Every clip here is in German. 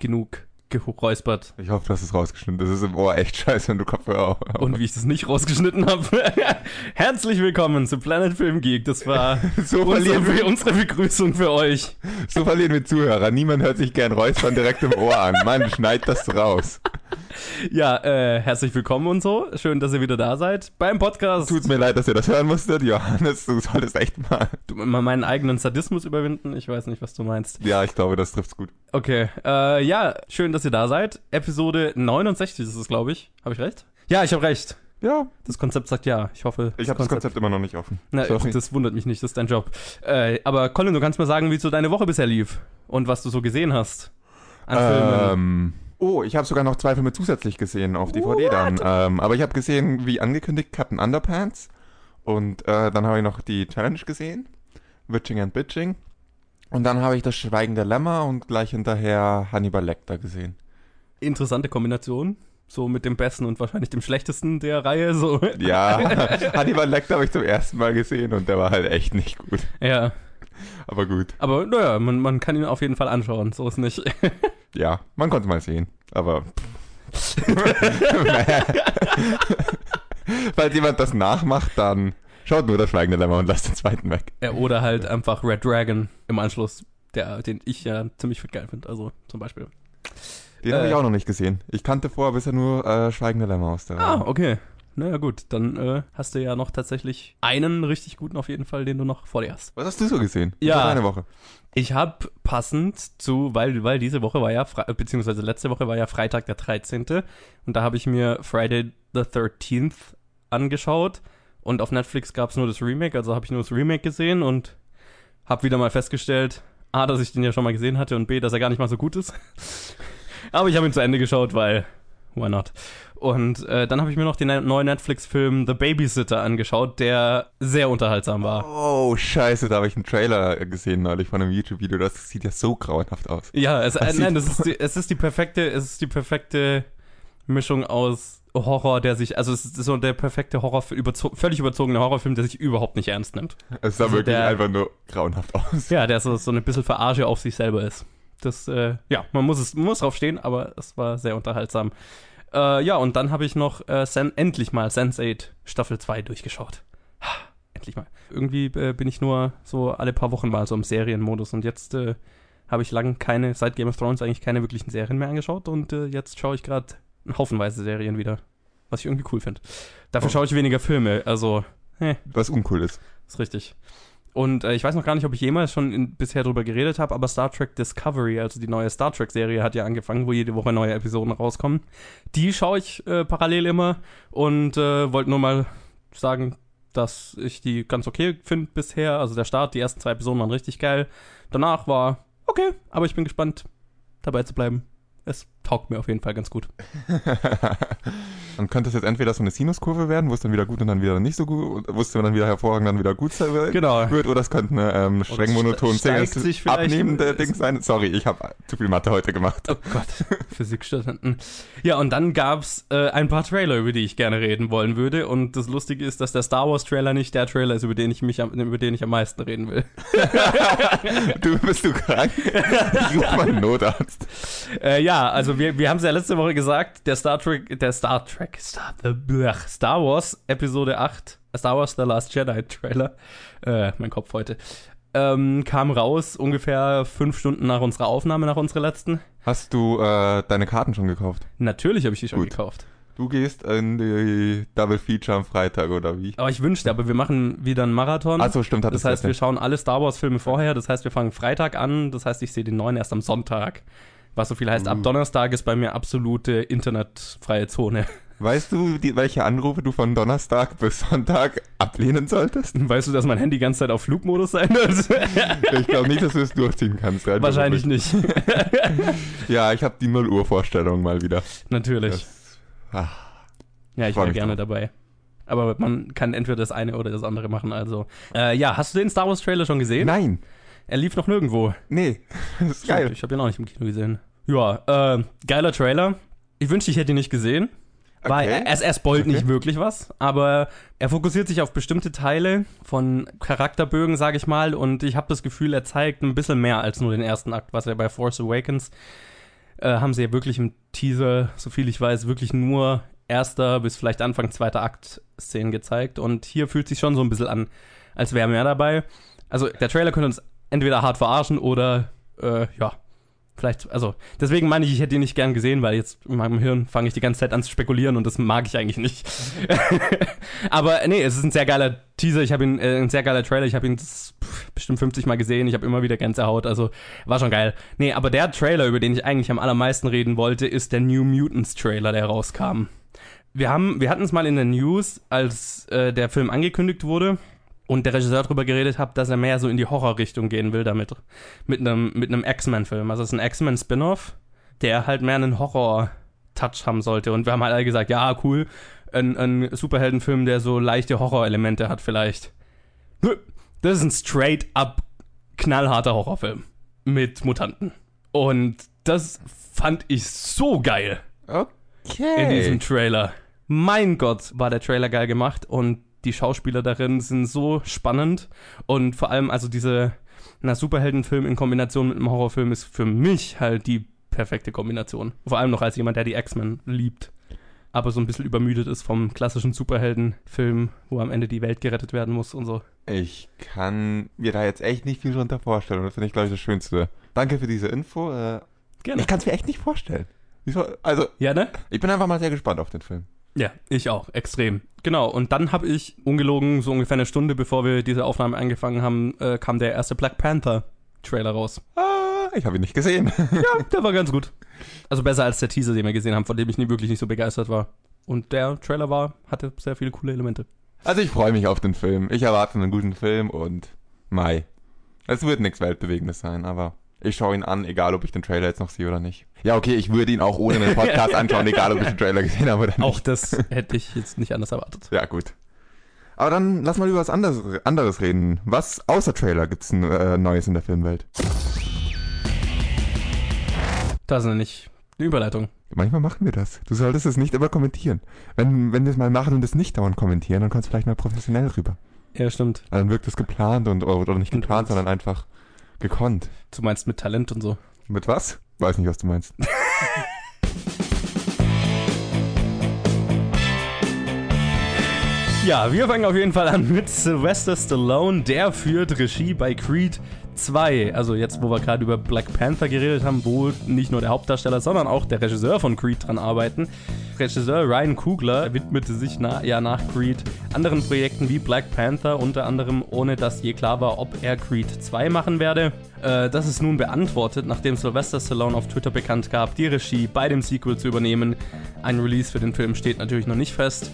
genug geräuspert. Ich hoffe, das ist rausgeschnitten. Das ist im Ohr echt scheiße, wenn du Kopfhörer auf. Und wie ich das nicht rausgeschnitten habe. Herzlich willkommen zu Planet Film Geek. Das war So unsere, verlieren, wir, unsere Begrüßung für euch. so verlieren wir Zuhörer. Niemand hört sich gern Räuspern direkt im Ohr an. Mann, schneid das raus. Ja, äh, herzlich willkommen und so. Schön, dass ihr wieder da seid beim Podcast. Tut's mir leid, dass ihr das hören musstet. Johannes, du solltest echt mal. Du, mal meinen eigenen Sadismus überwinden. Ich weiß nicht, was du meinst. Ja, ich glaube, das trifft's gut. Okay, äh, ja, schön, dass ihr da seid. Episode 69 ist es, glaube ich. Habe ich recht? Ja, ich habe recht. Ja, Das Konzept sagt ja. Ich hoffe, ich habe das Konzept immer noch nicht offen. Na, Sorry. das wundert mich nicht, das ist dein Job. Äh, aber Colin, du kannst mir sagen, wie so deine Woche bisher lief und was du so gesehen hast an Filmen. Oh, ich habe sogar noch zwei Filme zusätzlich gesehen auf DVD dann. Ähm, aber ich habe gesehen, wie angekündigt, Captain Underpants. Und äh, dann habe ich noch die Challenge gesehen, Witching and Bitching. Und dann habe ich das Schweigen der Lämmer und gleich hinterher Hannibal Lecter gesehen. Interessante Kombination. So mit dem besten und wahrscheinlich dem schlechtesten der Reihe. So. Ja, Hannibal Lecter habe ich zum ersten Mal gesehen und der war halt echt nicht gut. ja. Aber gut, Aber naja, man, man kann ihn auf jeden Fall anschauen. So ist nicht. ja, man konnte mal sehen. Aber falls jemand das nachmacht, dann schaut nur das Schweigen der Lämmer und lasst den zweiten weg. Ja, oder halt einfach Red Dragon im Anschluss, der, den ich ja ziemlich geil finde. Also zum Beispiel. Den habe Äh. ich auch noch nicht gesehen. Ich kannte vorher bisher nur äh, Schweigende Lämmer aus der Ah, okay. Naja, gut. Dann äh, hast du ja noch tatsächlich einen richtig guten auf jeden Fall, den du noch vor dir hast. Was hast du so gesehen? Ja. Deine Woche. Ich habe passend zu, weil, weil diese Woche war ja, Fre beziehungsweise letzte Woche war ja Freitag der 13. Und da habe ich mir Friday the 13th angeschaut. Und auf Netflix gab es nur das Remake, also habe ich nur das Remake gesehen und habe wieder mal festgestellt, A, dass ich den ja schon mal gesehen hatte und B, dass er gar nicht mal so gut ist. Aber ich habe ihn zu Ende geschaut, weil, why not? Und äh, dann habe ich mir noch den ne- neuen Netflix-Film The Babysitter angeschaut, der sehr unterhaltsam war. Oh, scheiße, da habe ich einen Trailer gesehen neulich von einem YouTube-Video. Das sieht ja so grauenhaft aus. Ja, es, äh, nein, das ist die, es ist die perfekte, es ist die perfekte Mischung aus Horror, der sich, also es ist so der perfekte Horror, überzo völlig überzogene Horrorfilm, der sich überhaupt nicht ernst nimmt. Es sah Also wirklich der- einfach nur grauenhaft aus. Ja, der so, so eine bisschen Verarsche auf sich selber ist. Das, äh, ja, man muss es, man muss drauf stehen, aber es war sehr unterhaltsam. Äh, ja, und dann habe ich noch äh, Sen endlich mal Sense8 Staffel 2 durchgeschaut. Ha, endlich mal. Irgendwie äh, bin ich nur so alle paar Wochen mal so im Serienmodus und jetzt äh, habe ich lang keine, seit Game of Thrones eigentlich keine wirklichen Serien mehr angeschaut und äh, jetzt schaue ich gerade haufenweise Serien wieder. Was ich irgendwie cool finde. Dafür Oh. schaue ich weniger Filme, also Was uncool ist. ist richtig. Und äh, ich weiß noch gar nicht, ob ich jemals schon in, bisher drüber geredet habe, aber Star Trek Discovery, also die neue Star Trek-Serie, hat ja angefangen, wo jede Woche neue Episoden rauskommen. Die schaue ich äh, parallel immer und äh, wollte nur mal sagen, dass ich die ganz okay finde bisher. Also der Start, die ersten zwei Episoden waren richtig geil. Danach war okay, aber ich bin gespannt, dabei zu bleiben. Es taugt mir auf jeden Fall ganz gut. dann könnte es jetzt entweder so eine Sinuskurve werden, wo es dann wieder gut und dann wieder nicht so gut, wo es dann wieder hervorragend, dann wieder gut sein wird. Genau. wird, oder es könnte eine ähm, streng es monoton abnehmende Ding sein. Sorry, ich habe zu viel Mathe heute gemacht. Oh Gott, Physikstudenten. Ja, und dann gab's äh, ein paar Trailer, über die ich gerne reden wollen würde. Und das Lustige ist, dass der Star Wars Trailer nicht der Trailer ist, über den ich mich am, über den ich am meisten reden will. Du bist du krank? Ich ruf mal einen Notarzt. Äh, ja, also wir, wir haben es ja letzte Woche gesagt, der Star Trek, der Star Trek, Star, Star Wars Episode 8, Star Wars The Last Jedi Trailer, äh, mein Kopf heute, ähm, kam raus ungefähr fünf Stunden nach unserer Aufnahme, nach unserer letzten. Hast du äh, deine Karten schon gekauft? Natürlich habe ich die schon Gut. gekauft. Du gehst in die Double Feature am Freitag oder wie? Aber ich wünschte, aber wir machen wieder einen Marathon. Achso, stimmt, hat Das heißt, wir schauen alle Star Wars-Filme vorher. Das heißt, wir fangen Freitag an. Das heißt, ich sehe den neuen erst am Sonntag. Was so viel heißt, ab Uh. Donnerstag ist bei mir absolute internetfreie Zone. Weißt du, die, welche Anrufe du von Donnerstag bis Sonntag ablehnen solltest? Weißt du, dass mein Handy die ganze Zeit auf Flugmodus sein wird? Ich glaube nicht, dass du es durchziehen kannst. rein Wahrscheinlich nicht. Ja, ich habe die 0 Uhr Vorstellung mal wieder. Natürlich. Das, ah, ja, ich wäre gerne drauf. dabei. Aber man kann entweder das eine oder das andere machen. Also, äh, ja, hast du den Star Wars Trailer schon gesehen? nein, Er lief noch nirgendwo. nee, das ist geil. Ich habe ihn auch nicht im Kino gesehen. Ja, äh, geiler Trailer. Ich wünschte, ich hätte ihn nicht gesehen. Weil Okay. er, er spoilt Okay. nicht wirklich was, aber er fokussiert sich auf bestimmte Teile von Charakterbögen, sage ich mal, und ich habe das Gefühl, er zeigt ein bisschen mehr als nur den ersten Akt, was er bei Force Awakens äh, haben sie ja wirklich im Teaser, so viel ich weiß, wirklich nur erster bis vielleicht Anfang zweiter Akt Szenen gezeigt und hier fühlt sich schon so ein bisschen an, als wäre mehr dabei. Also der Trailer könnte uns entweder hart verarschen oder äh, ja, vielleicht, also deswegen meine ich, ich hätte ihn nicht gern gesehen, weil jetzt in meinem Hirn fange ich die ganze Zeit an zu spekulieren und das mag ich eigentlich nicht. Aber nee, es ist ein sehr geiler Teaser, ich habe ihn, äh, ein sehr geiler Trailer, ich habe ihn bestimmt 50 Mal gesehen, ich habe immer wieder Gänsehaut, also war schon geil. Nee, aber der Trailer, über den ich eigentlich am allermeisten reden wollte, ist der New Mutants Trailer, der rauskam. Wir haben, wir hatten es mal in der News, als äh, der Film angekündigt wurde und der Regisseur darüber geredet hat, dass er mehr so in die Horrorrichtung gehen will damit. Mit einem mit einem X-Men-Film. Also es ist ein X-Men-Spin-Off, der halt mehr einen Horror-Touch haben sollte. Und wir haben halt alle gesagt, ja, cool, ein, ein Superheldenfilm, der so leichte Horrorelemente hat vielleicht. Nö, das ist ein straight-up knallharter Horrorfilm. Mit Mutanten. Und das fand ich so geil Okay. in diesem Trailer. Mein Gott, war der Trailer geil gemacht und die Schauspieler darin sind so spannend und vor allem also diese na, Superheldenfilm in Kombination mit einem Horrorfilm ist für mich halt die perfekte Kombination. Vor allem noch als jemand, der die X-Men liebt, aber so ein bisschen übermüdet ist vom klassischen Superheldenfilm, wo am Ende die Welt gerettet werden muss und so. Ich kann mir da jetzt echt nicht viel drunter vorstellen. Und das finde ich, glaube ich, das Schönste. Danke für diese Info. Äh, Gerne. ich kann es mir echt nicht vorstellen. Also, Ja, ne? ich bin einfach mal sehr gespannt auf den Film. Ja, ich auch, extrem. Genau, und dann habe ich, ungelogen, so ungefähr eine Stunde bevor wir diese Aufnahme angefangen haben, äh, kam der erste Black Panther Trailer raus. Ah, ich habe ihn nicht gesehen. Ja, der war ganz gut. Also besser als der Teaser, den wir gesehen haben, von dem ich nie, wirklich nicht so begeistert war. Und der Trailer war, hatte sehr viele coole Elemente. Also ich freue mich auf den Film. Ich erwarte einen guten Film und Mai. Es wird nichts Weltbewegendes sein, aber ich schaue ihn an, egal ob ich den Trailer jetzt noch sehe oder nicht. Ja, okay, ich würde ihn auch ohne einen Podcast anschauen, egal ob ich den Trailer gesehen habe oder nicht. Auch das hätte ich jetzt nicht anders erwartet. Ja, gut. Aber dann lass mal über was anderes, anderes reden. Was außer Trailer gibt's äh, Neues in der Filmwelt? Das ist nicht eine Überleitung. Manchmal machen wir das. Du solltest es nicht immer kommentieren. Wenn, wenn wir es mal machen und es nicht dauernd kommentieren, dann kommt es vielleicht mal professionell rüber. Ja, stimmt. Dann wirkt es geplant und oder nicht Und- geplant, sondern einfach gekonnt. Du meinst mit Talent und so. Mit was? Weiß nicht, was du meinst. Ja, wir fangen auf jeden Fall an mit Sylvester Stallone. Der führt Regie bei Creed 2. Also jetzt, wo wir gerade über Black Panther geredet haben, wo nicht nur der Hauptdarsteller, sondern auch der Regisseur von Creed dran arbeiten. Regisseur Ryan Coogler widmete sich na, ja nach Creed anderen Projekten wie Black Panther, unter anderem ohne dass je klar war, ob er Creed 2 machen werde. Äh, das ist nun beantwortet, nachdem Sylvester Stallone auf Twitter bekannt gab, die Regie bei dem Sequel zu übernehmen. Ein Release für den Film steht natürlich noch nicht fest.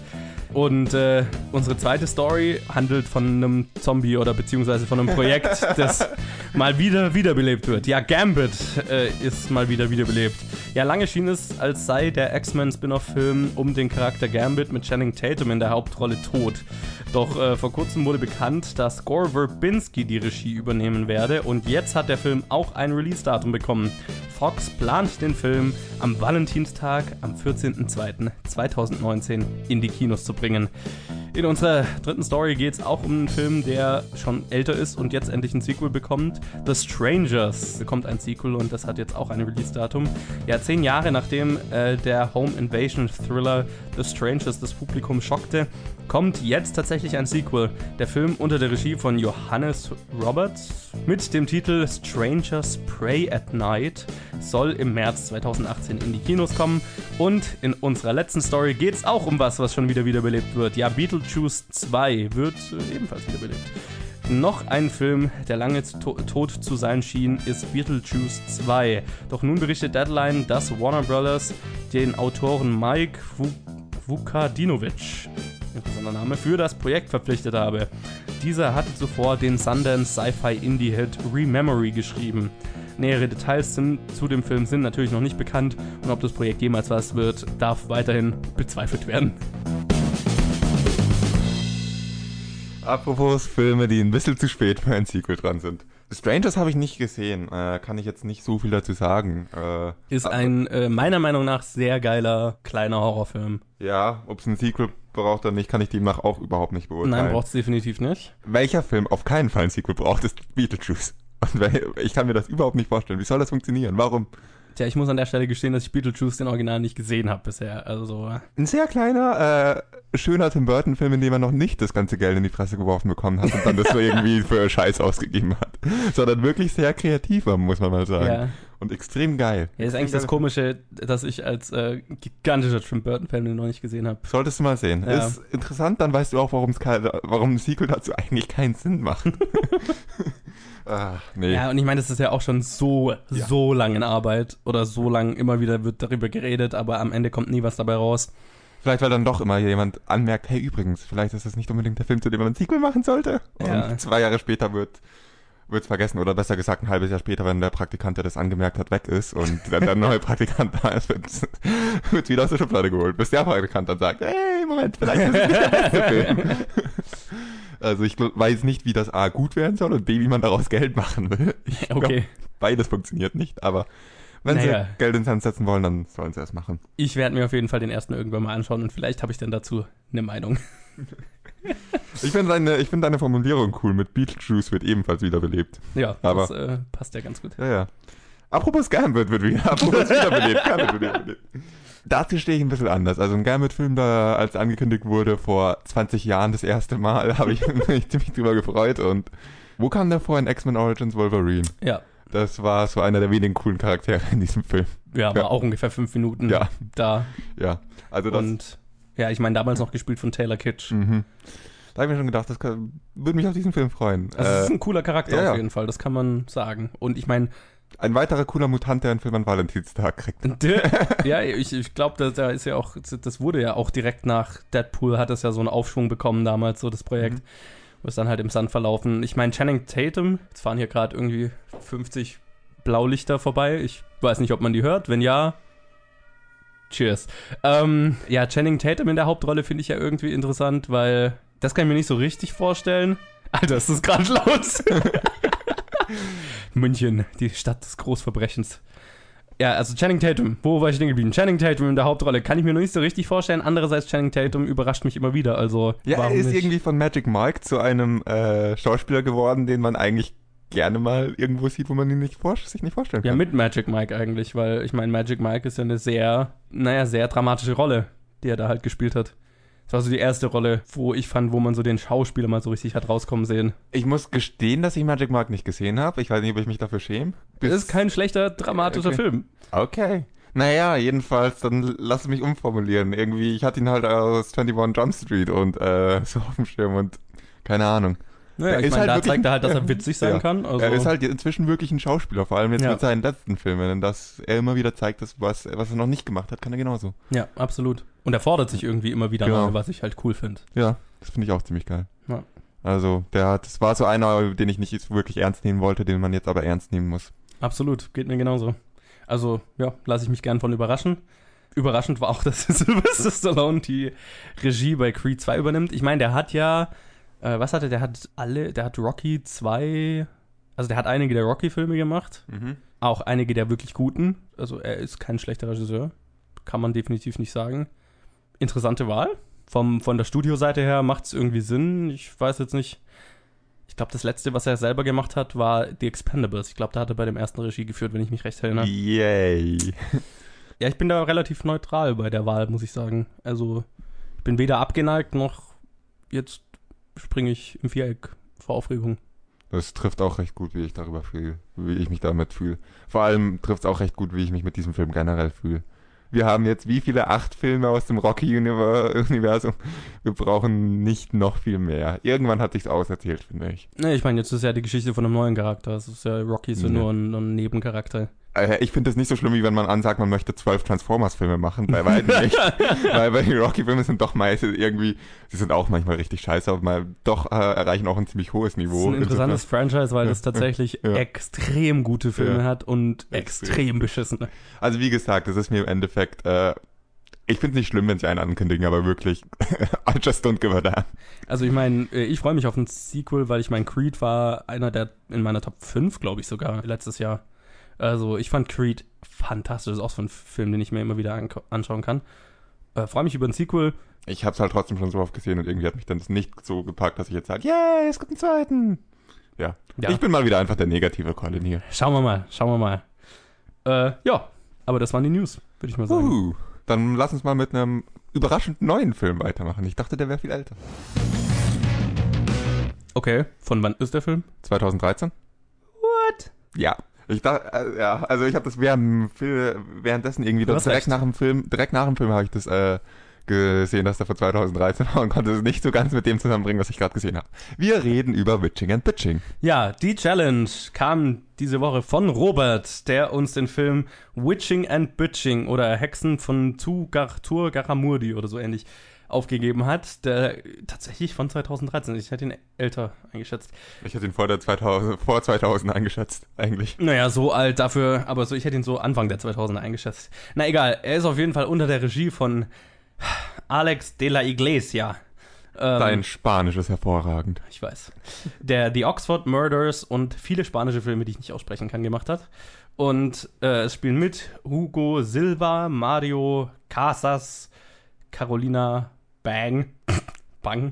Und äh, unsere zweite Story handelt von einem Zombie oder beziehungsweise von einem Projekt, das mal wieder wiederbelebt wird. Ja, Gambit äh, ist mal wieder wiederbelebt. Ja, lange schien es, als sei der X-Men Spin-off-Film um den Charakter Gambit mit Channing Tatum in der Hauptrolle tot. Doch äh, vor kurzem wurde bekannt, dass Gore Verbinski die Regie übernehmen werde und jetzt hat der Film auch ein Release-Datum bekommen. Fox plant den Film am Valentinstag am 14.02.2019 in die Kinos zu bringen. In unserer dritten Story geht es auch um einen Film, der schon älter ist und jetzt endlich ein Sequel bekommt. The Strangers bekommt ein Sequel und das hat jetzt auch ein Release-Datum. Ja, zehn Jahre nachdem äh, der Home Invasion Thriller The Strangers das Publikum schockte, kommt jetzt tatsächlich ein Sequel. Der Film unter der Regie von Johannes Roberts mit dem Titel Strangers Pray at Night soll im März 2018 in die Kinos kommen. Und in unserer letzten Story geht es auch um was, was schon wieder wiederbelebt wird. Ja, Beetlejuice 2 wird äh, ebenfalls wiederbelebt. Noch ein Film, der lange to tot zu sein schien, ist Beetlejuice 2. Doch nun berichtet Deadline, dass Warner Brothers den Autoren Mike Vu Vukadinovic interessanter Name, für das Projekt verpflichtet habe. Dieser hatte zuvor den Sundance Sci-Fi Indie-Hit Rememory geschrieben. Nähere Details sind, zu dem Film sind natürlich noch nicht bekannt und ob das Projekt jemals was wird, darf weiterhin bezweifelt werden. Apropos Filme, die ein bisschen zu spät für ein Sequel dran sind. Strangers habe ich nicht gesehen. Äh, kann ich jetzt nicht so viel dazu sagen. Äh, Ist ein äh, meiner Meinung nach sehr geiler kleiner Horrorfilm. ja, ob es ein Sequel braucht oder nicht, kann ich demnach auch überhaupt nicht beurteilen. Nein, braucht es definitiv nicht. Welcher Film auf keinen Fall ein Sequel braucht, ist Beetlejuice. Und ich kann mir das überhaupt nicht vorstellen. Wie soll das funktionieren? Warum? Tja, ich muss an der Stelle gestehen, dass ich Beetlejuice den Original nicht gesehen habe bisher. Also so. Ein sehr kleiner, äh, schöner Tim Burton-Film, in dem er noch nicht das ganze Geld in die Fresse geworfen bekommen hat und dann das so irgendwie für Scheiß ausgegeben hat. Sondern wirklich sehr kreativ war, muss man mal sagen. Ja. Und extrem geil. Ja, ist eigentlich das Komische, dass ich als äh, gigantischer Tim Burton-Fan den noch nicht gesehen habe. Solltest du mal sehen. Ja. Ist interessant, dann weißt du auch, warum ein Sequel dazu eigentlich keinen Sinn macht. Ach, nee. Ja, und ich meine, das ist ja auch schon so, Ja. so lang in Arbeit oder so lang immer wieder wird darüber geredet, aber am Ende kommt nie was dabei raus. Vielleicht, weil dann doch immer jemand anmerkt, hey, übrigens, vielleicht ist das nicht unbedingt der Film, zu dem man ein Sequel machen sollte. Ja. Und zwei Jahre später wird wird's vergessen oder besser gesagt ein halbes Jahr später, wenn der Praktikant, der das angemerkt hat, weg ist und dann der neue Praktikant da ist, wird's, wird's wieder aus der Schublade geholt, bis der Praktikant dann sagt, hey, Moment, vielleicht ist es nicht der beste Film. Also ich weiß nicht, wie das A gut werden soll und B, wie man daraus Geld machen will. Ich glaub, Okay. beides funktioniert nicht, aber wenn Naja. sie Geld ins Hand setzen wollen, dann sollen sie es machen. Ich werde mir auf jeden Fall den ersten irgendwann mal anschauen und vielleicht habe ich dann dazu eine Meinung. Ich finde deine, ich find deine Formulierung cool. Mit Beetlejuice wird ebenfalls wiederbelebt. Ja, Aber- das äh, passt ja ganz gut. Ja, ja. Apropos Gambit wird wieder, apropos wiederbelebt. Gambit wird wiederbelebt. Dazu stehe ich ein bisschen anders. Also ein Gambit-Film, da als angekündigt wurde vor 20 Jahren das erste Mal, habe ich mich ziemlich drüber gefreut. Und wo kam der vor in X-Men Origins Wolverine? Ja, Das war so einer der wenigen coolen Charaktere in diesem Film. ja, war Ja. auch ungefähr fünf Minuten Ja. da. Ja, also das. Und ja, ich meine, damals noch gespielt von Taylor Kitsch. Mhm. Da habe ich mir schon gedacht, das kann, würde mich auf diesen Film freuen. Also es ist Äh, ein cooler Charakter ja, auf jeden Fall, das kann man sagen. Und ich meine, ein weiterer cooler Mutant, der einen Film an Valentinstag kriegt. ja, ich, ich glaube, da ist ja auch, das wurde ja auch direkt nach Deadpool, hat das ja so einen Aufschwung bekommen damals, so das Projekt. Mhm. Wo es dann halt im Sand verlaufen. Ich meine, Channing Tatum, jetzt fahren hier gerade irgendwie 50 Blaulichter vorbei. Ich weiß nicht, ob man die hört. Wenn ja, cheers. Ähm, ja, Channing Tatum in der Hauptrolle finde ich ja irgendwie interessant, weil das kann ich mir nicht so richtig vorstellen. Alter, ist das gerade laut? München, die Stadt des Großverbrechens. Ja, also Channing Tatum, wo war ich denn geblieben? Channing Tatum in der Hauptrolle kann ich mir noch nicht so richtig vorstellen. Andererseits, Channing Tatum überrascht mich immer wieder. Also, Ja, er ist nicht? irgendwie von Magic Mike zu einem äh, Schauspieler geworden, den man eigentlich gerne mal irgendwo sieht, wo man ihn nicht vor sich nicht vorstellen Ja, kann. mit Magic Mike eigentlich, weil ich meine, Magic Mike ist ja eine sehr, naja, sehr dramatische Rolle, die er da halt gespielt hat. Das war so die erste Rolle, wo ich fand, wo man so den Schauspieler mal so richtig hat rauskommen sehen. Ich muss gestehen, dass ich Magic Mike nicht gesehen habe. Ich weiß nicht, ob ich mich dafür schäme. Das ist kein schlechter, dramatischer Okay. Film. Okay. Naja, jedenfalls, dann lass mich umformulieren. Irgendwie, ich hatte ihn halt aus 21 Jump Street und äh, so auf dem Schirm und keine Ahnung. Naja, Er ich ist meine, halt da zeigt er halt, dass er witzig sein Ja. kann. Also, er ist halt inzwischen wirklich ein Schauspieler, vor allem jetzt Ja. mit seinen letzten Filmen, dass er immer wieder zeigt, dass was, was er noch nicht gemacht hat, kann er genauso. ja, absolut. Und er fordert sich irgendwie immer wieder Genau. neu, was ich halt cool finde. Ja, das finde ich auch ziemlich geil. Ja. Also, der hat, das war so einer, den ich nicht wirklich ernst nehmen wollte, den man jetzt aber ernst nehmen muss. Absolut, geht mir genauso. Also, ja, lasse ich mich gern von überraschen. Überraschend war auch, dass Sylvester Stallone die Regie bei Creed 2 übernimmt. Ich meine, der hat ja, äh, was hatte der? hat alle, der hat Rocky 2, also der hat einige der Rocky-Filme gemacht. Auch einige der wirklich guten. Also er ist kein schlechter Regisseur. Kann man definitiv nicht sagen. Interessante Wahl. Vom, von der Studioseite her macht es irgendwie Sinn. Ich weiß jetzt nicht. Ich glaube, das letzte, was er selber gemacht hat, war The Expendables. Ich glaube, da hat er bei dem ersten Regie geführt, wenn ich mich recht erinnere. Yay. Ja, ich bin da relativ neutral bei der Wahl, muss ich sagen. Also, ich bin weder abgeneigt noch jetzt springe ich im Viereck vor Aufregung. Das trifft auch recht gut, wie ich darüber fühle, wie ich mich damit fühle. Vor allem trifft es auch recht gut, wie ich mich mit diesem Film generell fühle. Wir haben jetzt wie viele acht Filme aus dem Rocky-Universum? Wir brauchen nicht noch viel mehr. Irgendwann hat sich's auserzählt, finde ich. Ne, ich meine, jetzt ist ja die Geschichte von einem neuen Charakter. Es ist ja Rocky ist ja Ja. nur ein, nur ein Nebencharakter. Ich finde es nicht so schlimm, wie wenn man ansagt, man möchte zwölf Transformers-Filme machen. Bei weitem nicht. Weil bei den Rocky-Filmen sind doch meistens irgendwie, sie sind auch manchmal richtig scheiße, aber mal doch äh, erreichen auch ein ziemlich hohes Das ist Niveau. ein interessantes Franchise, weil das tatsächlich ja. extrem gute Filme Ja. hat und Extrem. extrem beschissene. Also wie gesagt, das ist mir im Endeffekt äh, Ich finde es nicht schlimm, wenn sie einen ankündigen, aber wirklich, I just don't give a damn. Also ich meine, äh, ich freue mich auf ein Sequel, weil ich mein Creed war einer der in meiner Top 5, glaube ich sogar, letztes Jahr. Also ich fand Creed fantastisch. Das ist auch so ein Film, den ich mir immer wieder anschauen kann. Äh, freue mich über ein Sequel. Ich habe es halt trotzdem schon so oft gesehen und irgendwie hat mich dann das nicht so gepackt, dass ich jetzt sage, yay, es gibt einen zweiten. Ja. ja. Ich bin mal wieder einfach der negative Colin hier. Schauen wir mal, schauen wir mal. Äh, ja, aber das waren die News, würde ich mal sagen. Uh. Dann lass uns mal mit einem überraschend neuen Film weitermachen. Ich dachte, der wäre viel älter. Okay, von wann ist der Film? 2013. What? Ja. Ich dachte, äh, ja, also ich habe das während, währenddessen irgendwie direkt recht. nach dem Film, direkt nach dem Film habe ich das äh, gesehen, dass der von 2013 war und konnte es nicht so ganz mit dem zusammenbringen, was ich gerade gesehen habe. Wir reden über Witching and Bitching. Ja, die Challenge kam diese Woche von Robert, der uns den Film Witching and Bitching oder Hexen von Tugartur Garamurdi oder so ähnlich aufgegeben hat, der tatsächlich von 2013 Ich hätte ihn älter eingeschätzt. Ich hätte ihn vor, der 2000, vor 2000 eingeschätzt, eigentlich. Naja, so alt dafür, aber so, ich hätte ihn so Anfang der 2000er eingeschätzt. Na egal, er ist auf jeden Fall unter der Regie von Alex de la Iglesia. Ähm, Dein Spanisch ist hervorragend. Ich weiß. Der The Oxford Murders und viele spanische Filme, die ich nicht aussprechen kann, gemacht hat. Und äh, es spielen mit Hugo Silva, Mario Casas, Carolina Bang, Bang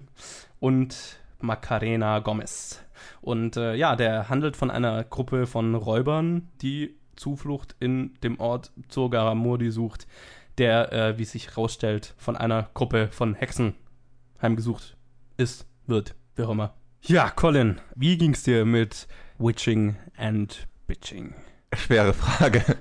und Macarena Gomez. Und äh, ja, der handelt von einer Gruppe von Räubern, die Zuflucht in dem Ort Zogaramurdi sucht der, äh, wie sich herausstellt, von einer Gruppe von Hexen heimgesucht ist, wird, wie auch immer. Ja, Colin, wie ging's dir mit Witching and Bitching? Schwere Frage.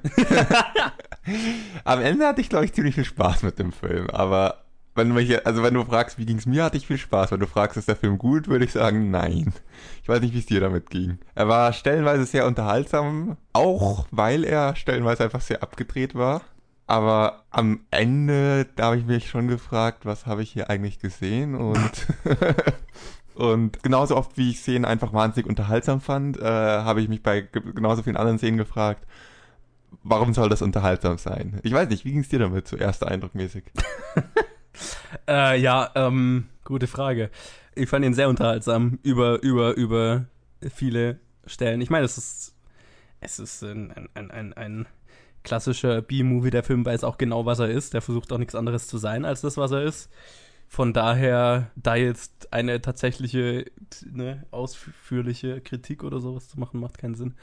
Am Ende hatte ich, glaube ich, ziemlich viel Spaß mit dem Film, aber wenn du mich, also wenn du fragst, wie ging's mir, hatte ich viel Spaß. Wenn du fragst, ist der Film gut, würde ich sagen, nein. Ich weiß nicht, wie es dir damit ging. Er war stellenweise sehr unterhaltsam, auch weil er stellenweise einfach sehr abgedreht war. Aber am Ende, da habe ich mich schon gefragt, was habe ich hier eigentlich gesehen? Und, und genauso oft, wie ich Szenen einfach wahnsinnig unterhaltsam fand, äh, habe ich mich bei genauso vielen anderen Szenen gefragt, warum soll das unterhaltsam sein? Ich weiß nicht, wie ging es dir damit, so erster Eindruckmäßig? äh, ja, ähm, gute Frage. Ich fand ihn sehr unterhaltsam über, über, über viele Stellen. Ich meine, es ist, es ist ein, ein, ein, ein, klassischer B-Movie. Der Film weiß auch genau, was er ist. Der versucht auch nichts anderes zu sein als das, was er ist. Von daher, da jetzt eine tatsächliche, ne, ausführliche Kritik oder sowas zu machen, macht keinen Sinn.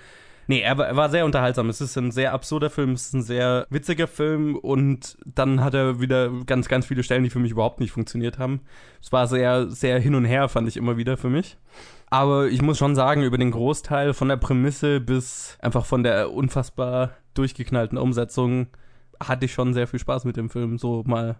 Nee, er war, er war sehr unterhaltsam. Es ist ein sehr absurder Film, es ist ein sehr witziger Film und dann hat er wieder ganz, ganz viele Stellen, die für mich überhaupt nicht funktioniert haben. Es war sehr, sehr hin und her, fand ich immer wieder für mich. Aber ich muss schon sagen, über den Großteil von der Prämisse bis einfach von der unfassbar durchgeknallten Umsetzung hatte ich schon sehr viel Spaß mit dem Film, so mal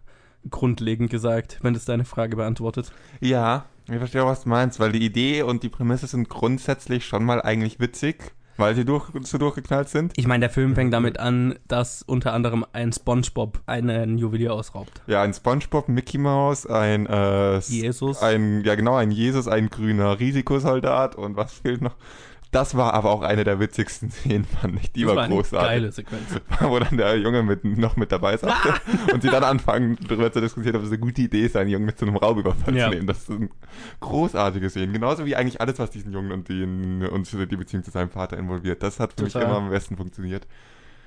grundlegend gesagt, wenn das deine Frage beantwortet. Ja, ich verstehe auch, was du meinst, weil die Idee und die Prämisse sind grundsätzlich schon mal eigentlich witzig. Weil sie durch, so durchgeknallt sind? Ich meine, der Film fängt damit an, dass unter anderem ein Spongebob einen Juwelier ausraubt. Ja, ein Spongebob, Mickey Mouse, ein äh, Jesus. Ein, ja genau, ein Jesus, ein grüner Risikosoldat und was fehlt noch? Das war aber auch eine der witzigsten Szenen, fand ich. Die das war, war großartig. Geile Sequenz. Wo dann der Junge mit, noch mit dabei ist und sie dann anfangen, darüber zu diskutieren, ob es eine gute Idee ist, einen Jungen mit zu einem Raubüberfall ja. zu nehmen. Das sind großartige Szenen. Genauso wie eigentlich alles, was diesen Jungen und die, und die Beziehung zu seinem Vater involviert. Das hat für Total. mich immer am besten funktioniert.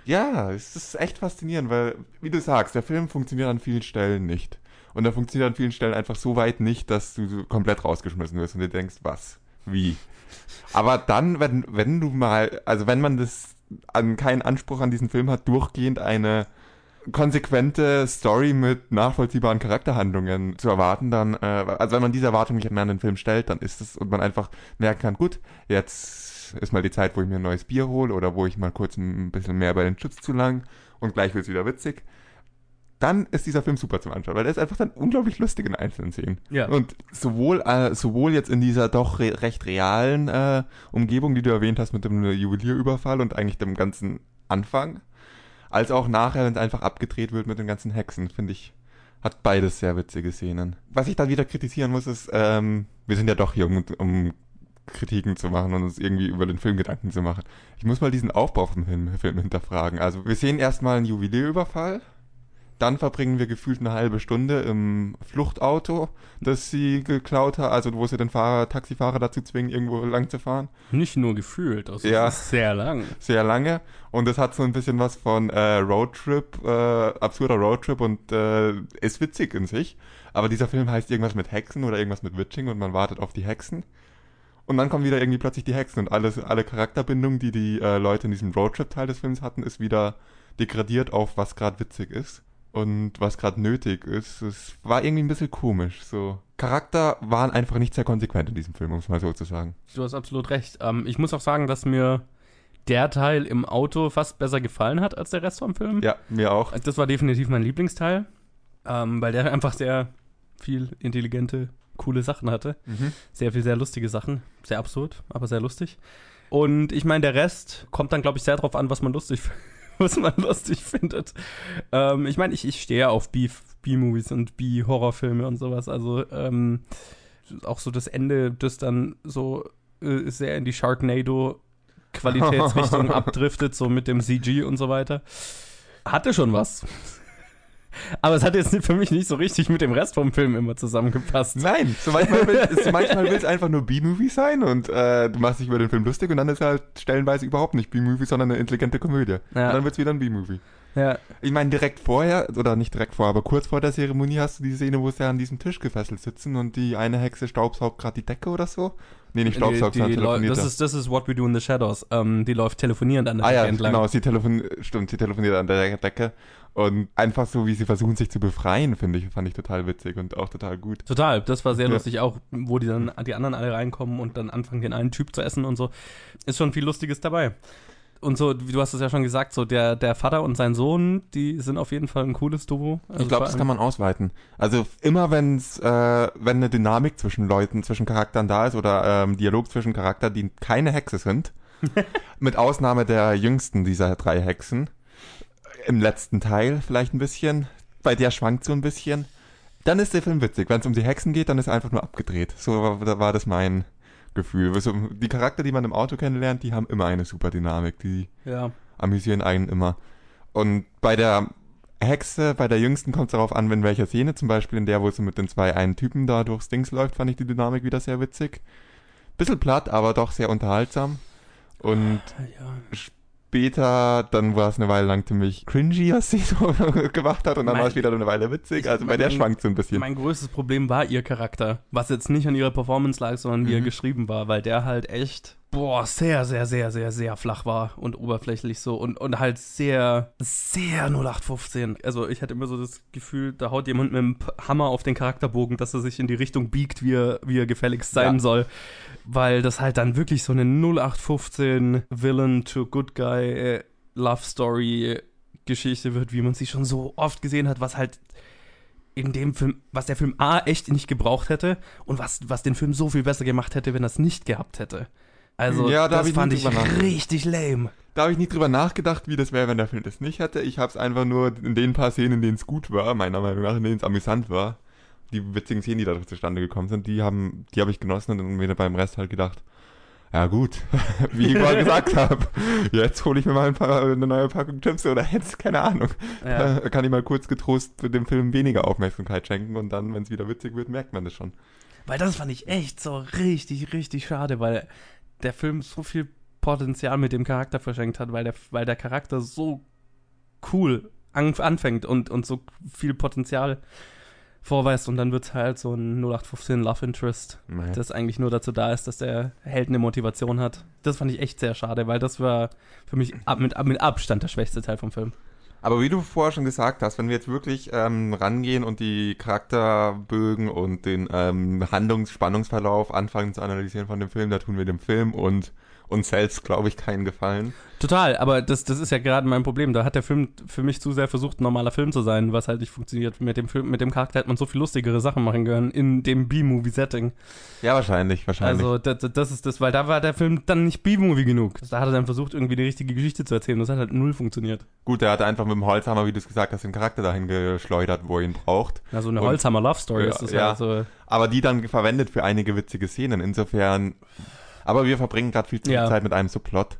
Ja, es ist echt faszinierend, weil, wie du sagst, der Film funktioniert an vielen Stellen nicht. Und er funktioniert an vielen Stellen einfach so weit nicht, dass du komplett rausgeschmissen wirst und dir denkst, was? Wie? Aber dann, wenn, wenn du mal, also wenn man das an keinen Anspruch an diesen Film hat, durchgehend eine konsequente Story mit nachvollziehbaren Charakterhandlungen zu erwarten, dann, äh, also wenn man diese Erwartung nicht mehr an den Film stellt, dann ist es und man einfach merken kann, gut, jetzt ist mal die Zeit, wo ich mir ein neues Bier hole oder wo ich mal kurz ein bisschen mehr bei den Chips zu lang und gleich wird es wieder witzig dann ist dieser Film super zum Anschauen, weil er ist einfach dann unglaublich lustig in einzelnen Szenen. Ja. Und sowohl, äh, sowohl jetzt in dieser doch re recht realen äh, Umgebung, die du erwähnt hast, mit dem Juwelierüberfall und eigentlich dem ganzen Anfang, als auch nachher, wenn es einfach abgedreht wird mit den ganzen Hexen, finde ich, hat beides sehr witzige Szenen. Was ich dann wieder kritisieren muss, ist, ähm, wir sind ja doch hier, um, um Kritiken zu machen und uns irgendwie über den Film Gedanken zu machen. Ich muss mal diesen Aufbau vom Film, Film hinterfragen. Also wir sehen erstmal einen Juwelierüberfall Dann verbringen wir gefühlt eine halbe Stunde im Fluchtauto, das sie geklaut hat, also wo sie den Fahrer, Taxifahrer dazu zwingen, irgendwo lang zu fahren. Nicht nur gefühlt, also Ja. sehr lang. Sehr lange. Und es hat so ein bisschen was von äh, Roadtrip, äh, absurder Roadtrip und äh, ist witzig in sich. Aber dieser Film heißt irgendwas mit Hexen oder irgendwas mit Witching und man wartet auf die Hexen. Und dann kommen wieder irgendwie plötzlich die Hexen und alles, alle Charakterbindungen, die die äh, Leute in diesem Roadtrip-Teil des Films hatten, ist wieder degradiert auf, was gerade witzig ist und was gerade nötig ist. Es war irgendwie ein bisschen komisch. So Charakter waren einfach nicht sehr konsequent in diesem Film, um es mal so zu sagen. Du hast absolut recht. Ähm, ich muss auch sagen, dass mir der Teil im Auto fast besser gefallen hat als der Rest vom Film. Ja, mir auch. Das war definitiv mein Lieblingsteil, ähm, weil der einfach sehr viel intelligente, coole Sachen hatte. Mhm. Sehr viel, sehr lustige Sachen. Sehr absurd, aber sehr lustig. Und ich meine, der Rest kommt dann, glaube ich, sehr drauf an, was man lustig, was man lustig findet. Ähm, ich meine, ich, ich stehe auf B-Movies und B-Horrorfilme und sowas. Also ähm, auch so das Ende, das dann so äh, sehr in die Sharknado-Qualitätsrichtung abdriftet, so mit dem CG und so weiter. Hatte schon was. Aber es hat jetzt für mich nicht so richtig mit dem Rest vom Film immer zusammengepasst. Nein, so manchmal will es manchmal will es einfach nur B-Movie sein und äh, du machst dich über den Film lustig und dann ist er halt stellenweise überhaupt nicht B-Movie, sondern eine intelligente Komödie. Ja. Und dann wird es wieder ein B-Movie. Ja, Ich meine, direkt vorher, oder nicht direkt vorher, aber kurz vor der Zeremonie hast du die Szene, wo sie an diesem Tisch gefesselt sitzen und die eine Hexe staubsaugt gerade die Decke oder so. Nee, nicht staubsaugt, sondern telefoniert. das, ist, das ist What We Do in the Shadows. Ähm, die läuft telefonierend an der ah ja, Decke entlang. genau, sie telefoniert, stimmt, sie telefoniert an der Decke. Und einfach so, wie sie versuchen, sich zu befreien, finde ich, fand ich total witzig und auch total gut. Total, das war sehr Ja. lustig, auch wo die dann die anderen alle reinkommen und dann anfangen, den einen Typ zu essen und so. Ist schon viel Lustiges dabei. Und so, wie du hast es ja schon gesagt, so der, der Vater und sein Sohn, die sind auf jeden Fall ein cooles Duo. Also ich glaube, das kann man ausweiten. Also immer wenn's, äh, wenn eine Dynamik zwischen Leuten, zwischen Charakteren da ist oder ähm, Dialog zwischen Charakteren, die keine Hexe sind, mit Ausnahme der jüngsten dieser drei Hexen, im letzten Teil vielleicht ein bisschen, bei der schwankt so ein bisschen, dann ist der Film witzig. Wenn es um die Hexen geht, dann ist er einfach nur abgedreht. So war, war das mein Gefühl. Also, die Charakter, die man im Auto kennenlernt, die haben immer eine super Dynamik. Die Ja, amüsieren einen immer. Und bei der Hexe, bei der jüngsten kommt es darauf an, in welcher Szene, zum Beispiel in der, wo sie mit den zwei einen Typen da durchs Dings läuft, fand ich die Dynamik wieder sehr witzig. Bisschen platt, aber doch sehr unterhaltsam. Und ja. Später, dann war es eine Weile lang ziemlich cringy, was sie so gemacht hat, und dann Mein- war es wieder eine Weile witzig. Also bei der schwankt so ein bisschen. Mein größtes Problem war ihr Charakter, was jetzt nicht an ihrer Performance lag, sondern wie er Mhm. geschrieben war, weil der halt echt, boah, sehr, sehr, sehr, sehr, sehr flach war und oberflächlich so und, und halt sehr, sehr 0815. Also ich hatte immer so das Gefühl, da haut jemand mit dem Hammer auf den Charakterbogen, dass er sich in die Richtung biegt, wie er, wie er gefälligst sein Ja. soll. Weil das halt dann wirklich so eine 0815 Villain to Good Guy äh, Love Story Geschichte wird, wie man sie schon so oft gesehen hat, was halt in dem Film, was der Film A echt nicht gebraucht hätte und was, was den Film so viel besser gemacht hätte, wenn er es nicht gehabt hätte. Also, Ja, da das ich fand ich richtig lame. Da habe ich nie drüber nachgedacht, wie das wäre, wenn der Film das nicht hätte. Ich habe es einfach nur in den paar Szenen, in denen es gut war, meiner Meinung nach, in denen es amüsant war, die witzigen Szenen, die dadurch zustande gekommen sind, die haben, die habe ich genossen und mir beim Rest halt gedacht, ja gut, wie ich mal gesagt habe, jetzt hole ich mir mal ein paar, eine neue Packung Chips oder jetzt, keine Ahnung. Ja. Da kann ich mal kurz getrost dem Film weniger Aufmerksamkeit schenken und dann, wenn es wieder witzig wird, merkt man das schon. Weil das fand ich echt so richtig, richtig schade, weil der Film so viel Potenzial mit dem Charakter verschenkt hat, weil der, weil der Charakter so cool an, anfängt und, und so viel Potenzial vorweist und dann wird es halt so ein 0815 Love Interest, Naja. das eigentlich nur dazu da ist, dass der Held eine Motivation hat. Das fand ich echt sehr schade, weil das war für mich ab, mit, ab, mit Abstand der schwächste Teil vom Film. Aber wie du vorher schon gesagt hast, wenn wir jetzt wirklich ähm, rangehen und die Charakterbögen und den ähm, Handlungsspannungsverlauf anfangen zu analysieren von dem Film, da tun wir dem Film und uns selbst, glaube ich, keinen Gefallen. Total, aber das, das ist ja gerade mein Problem. Da hat der Film für mich zu sehr versucht, ein normaler Film zu sein, was halt nicht funktioniert. Mit dem Film, mit dem Charakter hätte man so viel lustigere Sachen machen können in dem B-Movie-Setting. Ja, wahrscheinlich, wahrscheinlich. Also das, das ist das, weil da war der Film dann nicht B-Movie genug. Da hat er dann versucht, irgendwie die richtige Geschichte zu erzählen. Das hat halt null funktioniert. Gut, der hat einfach mit dem Holzhammer, wie du es gesagt hast, den Charakter dahin geschleudert, wo er ihn braucht. Also eine Und- Holzhammer Love Story Ja, ist das ja. halt so. Aber die dann verwendet für einige witzige Szenen. Insofern. Aber wir verbringen gerade viel zu viel Ja. Zeit mit einem Subplot.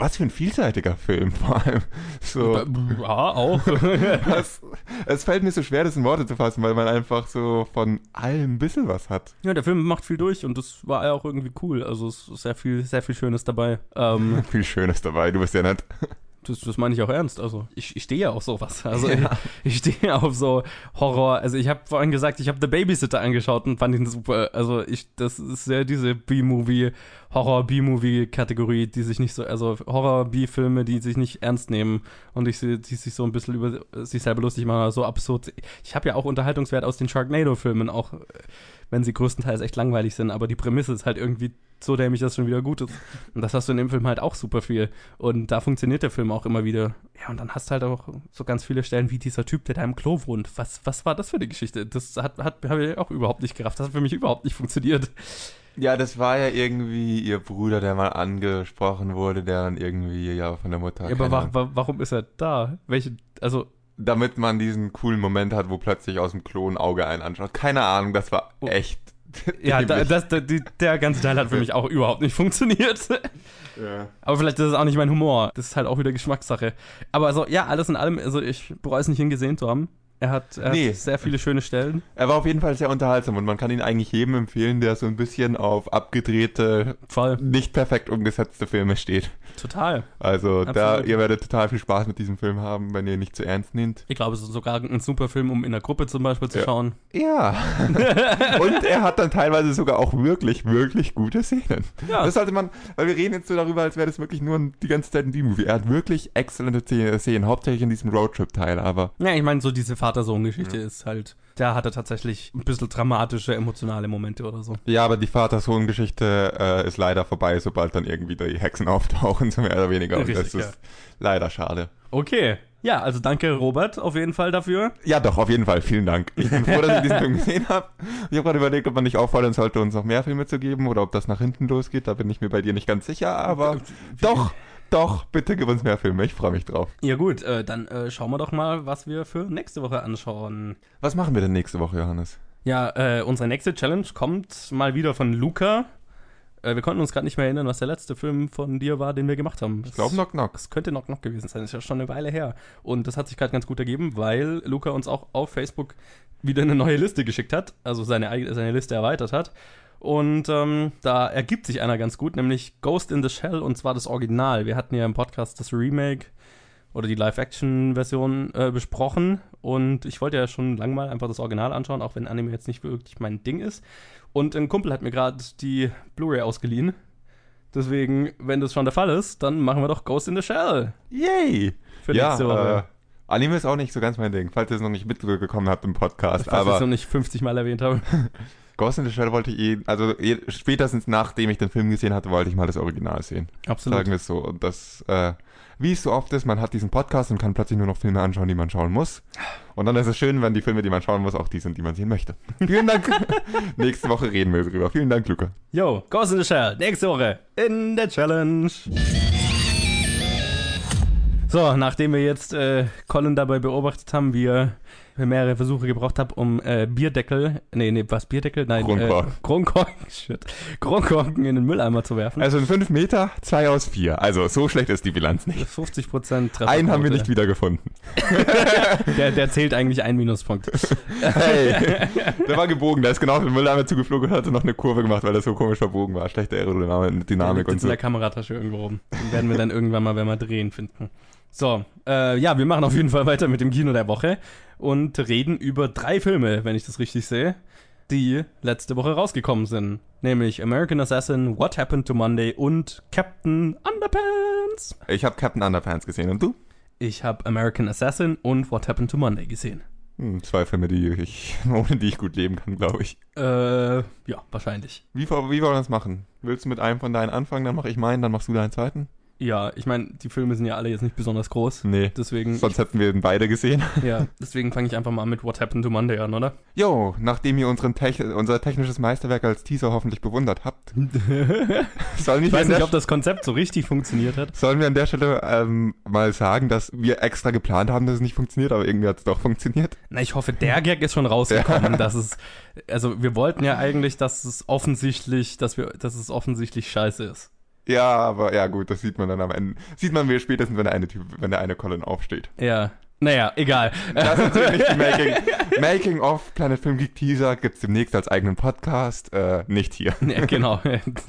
was für ein vielseitiger Film vor allem. So, Ja, auch. das, es fällt mir so schwer, das in Worte zu fassen, weil man einfach so von allem ein bisschen was hat. ja, der Film macht viel durch und das war ja auch irgendwie cool. Also es ist sehr viel, sehr viel Schönes dabei. Ähm, Viel Schönes dabei, du bist ja nett. Das, das meine ich auch ernst. Also ich, ich stehe ja auf sowas. Also Ja. ich, ich stehe auf so Horror. Also ich habe vorhin gesagt, ich habe The Babysitter angeschaut und fand ihn super. Also ich, das ist ja diese B-Movie, Horror-B-Movie-Kategorie, die sich nicht so, also Horror-B-Filme, die sich nicht ernst nehmen und ich, sie- die sich so ein bisschen über sich selber lustig machen, so absurd. Ich habe ja auch Unterhaltungswert aus den Sharknado-Filmen, auch wenn sie größtenteils echt langweilig sind, aber die Prämisse ist halt irgendwie so dämlich, dass es schon wieder gut ist. Und das hast du in dem Film halt auch super viel. Und da funktioniert der Film auch immer wieder. Ja, und dann hast du halt auch so ganz viele Stellen wie dieser Typ, der da im Klo wohnt. Was, was war das für eine Geschichte? Das hat, hat habe ich auch überhaupt nicht gerafft. Das hat für mich überhaupt nicht funktioniert. Ja, das war ja irgendwie ihr Bruder, der mal angesprochen wurde, der dann irgendwie ja von der Mutter. Ja, aber wa wa warum ist er da? Welche, also, Damit man diesen coolen Moment hat, wo plötzlich aus dem Klo ein Auge einen anschaut. Keine Ahnung, das war Oh. echt. ja, da, das, da, die, der ganze Teil hat für mich auch überhaupt nicht funktioniert. ja. Aber vielleicht ist es auch nicht mein Humor. Das ist halt auch wieder Geschmackssache. Aber also, ja, alles in allem, also ich bereue es nicht hingesehen zu haben. Er hat, er Nee. hat sehr viele schöne Stellen. Er war auf jeden Fall sehr unterhaltsam und man kann ihn eigentlich jedem empfehlen, der so ein bisschen auf abgedrehte, Voll. nicht perfekt umgesetzte Filme steht. Total. Also da, ihr werdet total viel Spaß mit diesem Film haben, wenn ihr ihn nicht zu ernst nehmt. Ich glaube, es ist sogar ein super Film, um in der Gruppe zum Beispiel zu Ja. schauen. Ja. und er hat dann teilweise sogar auch wirklich, wirklich gute Szenen. Ja. Das sollte man, weil wir reden jetzt so darüber, als wäre das wirklich nur die ganze Zeit ein B-Movie. Er hat wirklich exzellente Szenen- Szenen, hauptsächlich in diesem Roadtrip-Teil, aber Ja, ich meine, so diese Vater-Sohn-Geschichte ist halt, da hat er tatsächlich ein bisschen dramatische, emotionale Momente oder so. ja, aber die Vater-Sohn-Geschichte äh, ist leider vorbei, sobald dann irgendwie die Hexen auftauchen, so mehr oder weniger. Und das Richtig, ist leider schade. Okay. Ja, also danke Robert auf jeden Fall dafür. Ja, doch, auf jeden Fall. Vielen Dank. Ich bin froh, dass ich diesen Film gesehen habe. Ich habe gerade überlegt, ob man nicht auffordern sollte, uns noch mehr Filme zu geben oder ob das nach hinten losgeht. Da bin ich mir bei dir nicht ganz sicher, aber doch, doch, bitte gib uns mehr Filme. Ich freue mich drauf. Ja gut, äh, dann äh, schauen wir doch mal, was wir für nächste Woche anschauen. Was machen wir denn nächste Woche, Johannes? Ja, äh, unsere nächste Challenge kommt mal wieder von Luca. Äh, wir konnten uns gerade nicht mehr erinnern, was der letzte Film von dir war, den wir gemacht haben. Ich glaube Knock Knock. Das könnte Knock Knock gewesen sein. Das ist ja schon eine Weile her. Und das hat sich gerade ganz gut ergeben, weil Luca uns auch auf Facebook wieder eine neue Liste geschickt hat, also seine, seine Liste erweitert hat. Und ähm, da ergibt sich einer ganz gut, nämlich Ghost in the Shell und zwar das Original. Wir hatten ja im Podcast das Remake oder die Live-Action-Version äh, besprochen und ich wollte ja schon lange mal einfach das Original anschauen, auch wenn Anime jetzt nicht wirklich mein Ding ist. Und ein Kumpel hat mir gerade die Blu-ray ausgeliehen. Deswegen, wenn das schon der Fall ist, dann machen wir doch Ghost in the Shell Yay! für ja, nächste Woche. Äh, Anime ist auch nicht so ganz mein Ding, falls ihr es noch nicht mitbekommen habt im Podcast. Falls ich es noch nicht 50 Mal erwähnt habe. Ghost in the Shell wollte ich eh, also eh, spätestens nachdem ich den Film gesehen hatte, wollte ich mal das Original sehen. Absolut. Sagen wir es so. Und das, äh, wie es so oft ist, man hat diesen Podcast und kann plötzlich nur noch Filme anschauen, die man schauen muss. Und dann ist es schön, wenn die Filme, die man schauen muss, auch die sind, die man sehen möchte. Vielen Dank. Nächste Woche reden wir drüber. Vielen Dank, Luca. Yo, Ghost in the Shell, nächste Woche in der Challenge. So, nachdem wir jetzt äh, Colin dabei beobachtet haben, wie er mehrere Versuche gebraucht hat, um äh, Bierdeckel, nee, nee, was, Bierdeckel? Nein, Kronkorken. Äh, Kronkorken, shit, Kronkorken in den Mülleimer zu werfen. Also in fünf Meter, zwei aus vier. Also so schlecht ist die Bilanz nicht. 50 Prozent Einen haben wir nicht wiedergefunden. Der, der zählt eigentlich ein Minuspunkt. Hey, der war gebogen, der ist genau auf den Mülleimer zugeflogen und hatte noch eine Kurve gemacht, weil er so komisch verbogen war. Schlechte Der Aerodynamik liegt und jetzt in so. der Kameratasche irgendwo rum. Den werden wir dann irgendwann mal, wenn wir drehen, finden. So, äh, ja, wir machen auf jeden Fall weiter mit dem Kino der Woche und reden über drei Filme, wenn ich das richtig sehe, die letzte Woche rausgekommen sind. Nämlich American Assassin, What Happened to Monday und Captain Underpants. Ich habe Captain Underpants gesehen und du? Ich habe American Assassin und What Happened to Monday gesehen. Hm, zwei Filme, die ich, ohne die ich gut leben kann, glaube ich. Äh, ja, wahrscheinlich. Wie, wie wollen wir das machen? Willst du mit einem von deinen anfangen, dann mache ich meinen, dann machst du deinen zweiten? Ja, ich meine, die Filme sind ja alle jetzt nicht besonders groß. Nee. Deswegen, Sonst hätten wir ihn beide gesehen. ja, deswegen fange ich einfach mal mit What Happened to Monday an, oder? Jo, nachdem ihr unseren Tech unser technisches Meisterwerk als Teaser hoffentlich bewundert habt, sollen Ich weiß nicht, ob das Konzept so richtig funktioniert hat. sollen wir an der Stelle ähm, mal sagen, dass wir extra geplant haben, dass es nicht funktioniert, aber irgendwie hat es doch funktioniert? Na, ich hoffe, der Gag ist schon rausgekommen, dass es, also wir wollten ja eigentlich, dass es offensichtlich, dass wir, dass es offensichtlich scheiße ist. Ja, aber ja gut, das sieht man dann am Ende. Sieht man mir spätestens, wenn der eine Typ, wenn der eine Colin aufsteht. Ja. Naja, egal. Das ist natürlich nicht die Making, Making of Planet Film Geek Teaser gibt's demnächst als eigenen Podcast, äh, nicht hier. Ja, genau.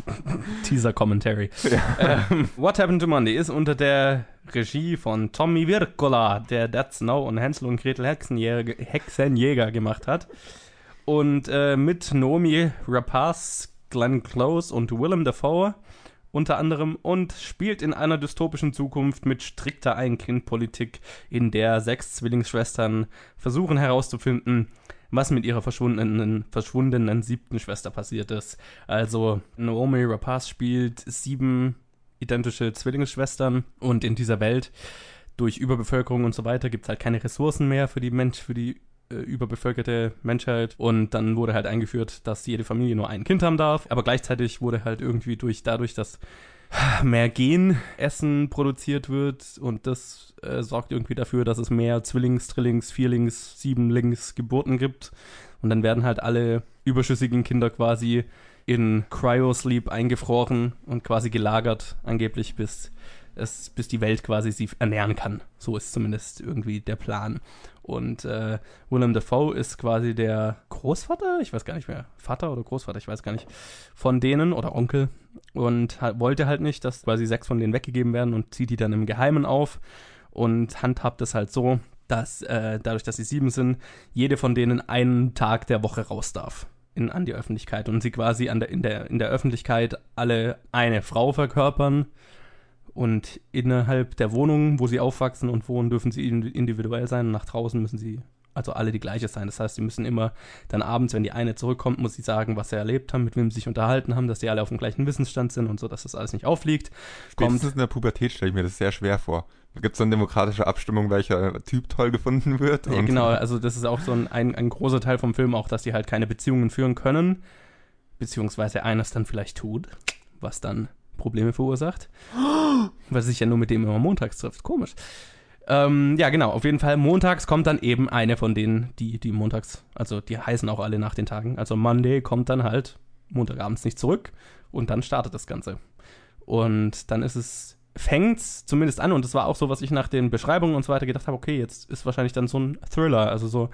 Teaser Commentary. Ja. Ähm, What Happened to Monday ist unter der Regie von Tommy Wirkola, der Dead Snow und Hänsel und Gretel Hexenjäger, Hexenjäger gemacht hat. Und äh, mit Naomi Rapaz, Glenn Close und Willem Dafoe unter anderem und spielt in einer dystopischen Zukunft mit strikter Ein-Kind-Politik, in der sechs Zwillingsschwestern versuchen herauszufinden, was mit ihrer verschwundenen, verschwundenen siebten Schwester passiert ist. Also Naomi Rapaz spielt sieben identische Zwillingsschwestern und in dieser Welt durch Überbevölkerung und so weiter gibt es halt keine Ressourcen mehr für die Mensch, für die äh, überbevölkerte Menschheit. Und dann wurde halt eingeführt, dass jede Familie nur ein Kind haben darf, aber gleichzeitig wurde halt irgendwie durch dadurch, dass mehr Genessen produziert wird und das äh, sorgt irgendwie dafür, dass es mehr Zwillings, Trillings, Vierlings, Siebenlings Geburten gibt. Und dann werden halt alle überschüssigen Kinder quasi in Cryosleep eingefroren und quasi gelagert, angeblich bis es, bis die Welt quasi sie ernähren kann. So ist zumindest irgendwie der Plan. Und äh, Willem Dafoe ist quasi der Großvater, ich weiß gar nicht mehr, Vater oder Großvater, ich weiß gar nicht, von denen oder Onkel. Und halt, wollte halt nicht, dass quasi sechs von denen weggegeben werden und zieht die dann im Geheimen auf und handhabt es halt so, dass äh, dadurch, dass sie sieben sind, jede von denen einen Tag der Woche raus darf in, an die Öffentlichkeit und sie quasi an der, in, der, in der Öffentlichkeit alle eine Frau verkörpern und innerhalb der Wohnung, wo sie aufwachsen und wohnen, dürfen sie individuell sein. Und nach draußen müssen sie also alle die gleiche sein. Das heißt, sie müssen immer dann abends, wenn die eine zurückkommt, muss sie sagen, was sie erlebt haben, mit wem sie sich unterhalten haben, dass die alle auf dem gleichen Wissensstand sind und so, dass das alles nicht auffliegt. Spätestens Kommt, in der Pubertät stelle ich mir das sehr schwer vor. Gibt es so eine demokratische Abstimmung, welcher Typ toll gefunden wird? Ja, genau, also das ist auch so ein, ein, ein großer Teil vom Film, auch, dass die halt keine Beziehungen führen können, beziehungsweise eines dann vielleicht tut, was dann Probleme verursacht. weil sich ja nur mit dem immer montags trifft. Komisch. Ähm, ja, genau. Auf jeden Fall, montags kommt dann eben eine von denen, die, die montags, also die heißen auch alle nach den Tagen. Also Monday kommt dann halt montagabends nicht zurück und dann startet das Ganze. Und dann ist es, fängt's zumindest an und das war auch so, was ich nach den Beschreibungen und so weiter gedacht habe, okay, jetzt ist wahrscheinlich dann so ein Thriller, also so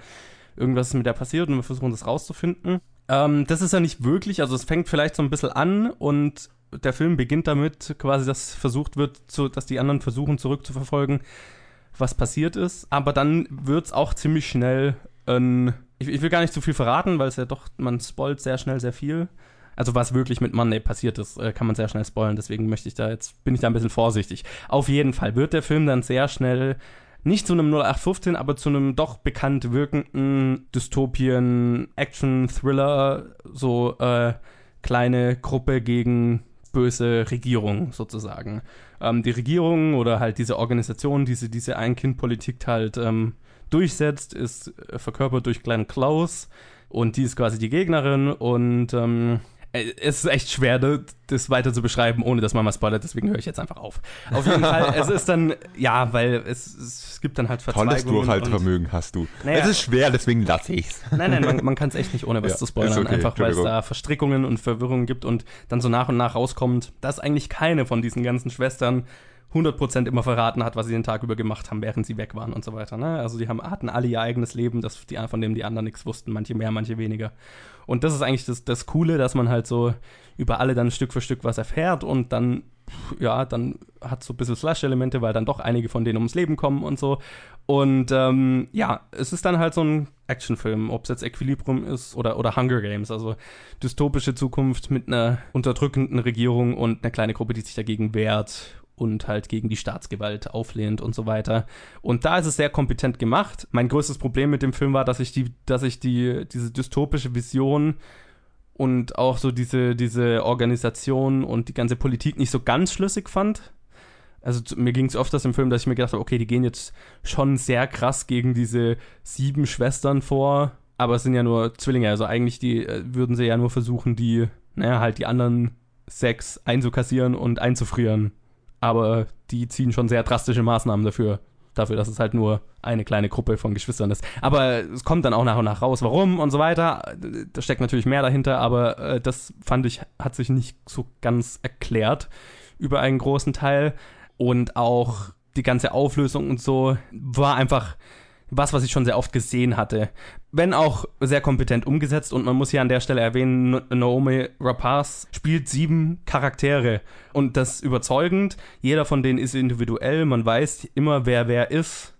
irgendwas ist mit der passiert und wir versuchen das rauszufinden. Ähm, das ist ja nicht wirklich, also es fängt vielleicht so ein bisschen an und der Film beginnt damit, quasi, dass versucht wird, zu, dass die anderen versuchen zurückzuverfolgen, was passiert ist. Aber dann wird es auch ziemlich schnell ein. Ich, ich, will gar nicht zu viel verraten, weil es ja doch, man spoilt sehr schnell sehr viel. Also was wirklich mit Monday passiert ist, äh, kann man sehr schnell spoilen. Deswegen möchte ich da jetzt, bin ich da ein bisschen vorsichtig. Auf jeden Fall wird der Film dann sehr schnell nicht zu einem 0815, aber zu einem doch bekannt wirkenden Dystopien, Action, Thriller, so äh, kleine Gruppe gegen böse Regierung sozusagen. Ähm, die Regierung oder halt diese Organisation, diese, diese Ein-Kind-Politik halt ähm, durchsetzt, ist äh, verkörpert durch Glenn Close und die ist quasi die Gegnerin und ähm, äh, es ist echt schwer, das weiter zu beschreiben, ohne dass man mal spoilert, deswegen höre ich jetzt einfach auf. Auf jeden Fall, es ist dann, ja, weil es, es gibt dann halt Verzweigungen. Tolles Durchhaltevermögen hast du. Naja, es ist schwer, deswegen lasse ich's. Nein, nein, man, man kann es echt nicht, ohne was ja, zu spoilern, okay, einfach weil es da Verstrickungen und Verwirrungen gibt und dann so nach und nach rauskommt, dass eigentlich keine von diesen ganzen Schwestern 100% immer verraten hat, was sie den Tag über gemacht haben, während sie weg waren und so weiter. Ne? Also die haben, hatten alle ihr eigenes Leben, das, die, von dem die anderen nichts wussten, manche mehr, manche weniger. Und das ist eigentlich das, das Coole, dass man halt so über alle dann Stück für Stück was erfährt und dann, ja, dann hat so ein bisschen Slash-Elemente, weil dann doch einige von denen ums Leben kommen und so. Und ähm, ja, es ist dann halt so ein Actionfilm, ob es jetzt Equilibrium ist oder, oder Hunger Games, also dystopische Zukunft mit einer unterdrückenden Regierung und einer kleinen Gruppe, die sich dagegen wehrt und halt gegen die Staatsgewalt auflehnt und so weiter. Und da ist es sehr kompetent gemacht. Mein größtes Problem mit dem Film war, dass ich die, dass ich die, diese dystopische Vision und auch so diese, diese Organisation und die ganze Politik nicht so ganz schlüssig fand. Also mir ging es öfters im Film, dass ich mir gedacht habe, okay, die gehen jetzt schon sehr krass gegen diese sieben Schwestern vor, aber es sind ja nur Zwillinge, also eigentlich die äh, würden sie ja nur versuchen, die, naja, halt die anderen sechs einzukassieren und einzufrieren aber die ziehen schon sehr drastische Maßnahmen dafür. Dafür, dass es halt nur eine kleine Gruppe von Geschwistern ist. Aber es kommt dann auch nach und nach raus, warum und so weiter. Da steckt natürlich mehr dahinter, aber äh, das fand ich, hat sich nicht so ganz erklärt. über einen großen Teil. Und auch die ganze Auflösung und so war einfach was, was ich schon sehr oft gesehen hatte. Wenn auch sehr kompetent umgesetzt und man muss hier an der Stelle erwähnen, Naomi Rapaz spielt sieben Charaktere und das überzeugend. Jeder von denen ist individuell, man weiß immer, wer wer ist.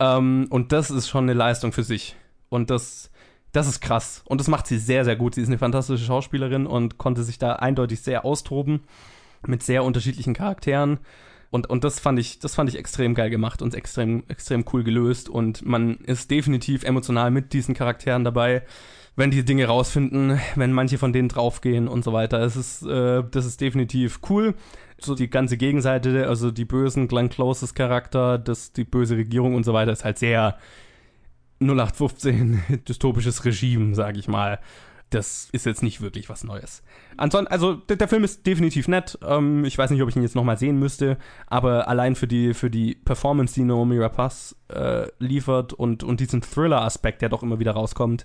Ähm, und das ist schon eine Leistung für sich. Und das, das ist krass. Und das macht sie sehr, sehr gut. Sie ist eine fantastische Schauspielerin und konnte sich da eindeutig sehr austoben mit sehr unterschiedlichen Charakteren. Und, und das fand ich, das fand ich extrem geil gemacht und extrem, extrem cool gelöst. Und man ist definitiv emotional mit diesen Charakteren dabei, wenn die Dinge rausfinden, wenn manche von denen draufgehen und so weiter. Es ist, äh, das ist definitiv cool. So die ganze Gegenseite, also die bösen Glenn Closes Charakter, das, die böse Regierung und so weiter, ist halt sehr 0815 dystopisches Regime, sag ich mal das ist jetzt nicht wirklich was Neues. Ansonsten, also der, der Film ist definitiv nett. Ähm, ich weiß nicht, ob ich ihn jetzt nochmal sehen müsste, aber allein für die, für die Performance, die Naomi Rapaz äh, liefert und, und diesen Thriller-Aspekt, der doch immer wieder rauskommt,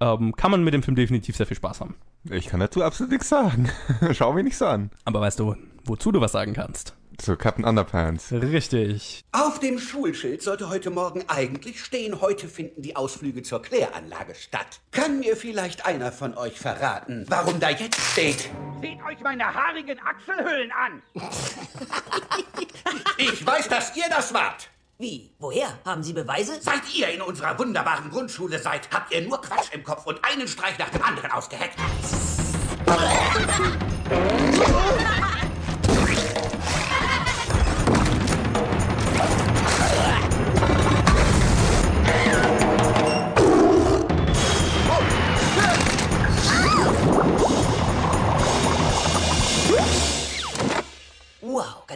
ähm, kann man mit dem Film definitiv sehr viel Spaß haben. Ich kann dazu absolut nichts sagen. Schau mich nicht so an. Aber weißt du, wozu du was sagen kannst? Zu Captain Underpants. Richtig. Auf dem Schulschild sollte heute Morgen eigentlich stehen, heute finden die Ausflüge zur Kläranlage statt. Kann mir vielleicht einer von euch verraten, warum da jetzt steht? Seht euch meine haarigen Achselhöhlen an! Ich weiß, dass ihr das wart. Wie? Woher? Haben Sie Beweise? Seit ihr in unserer wunderbaren Grundschule seid, habt ihr nur Quatsch im Kopf und einen Streich nach dem anderen ausgeheckt.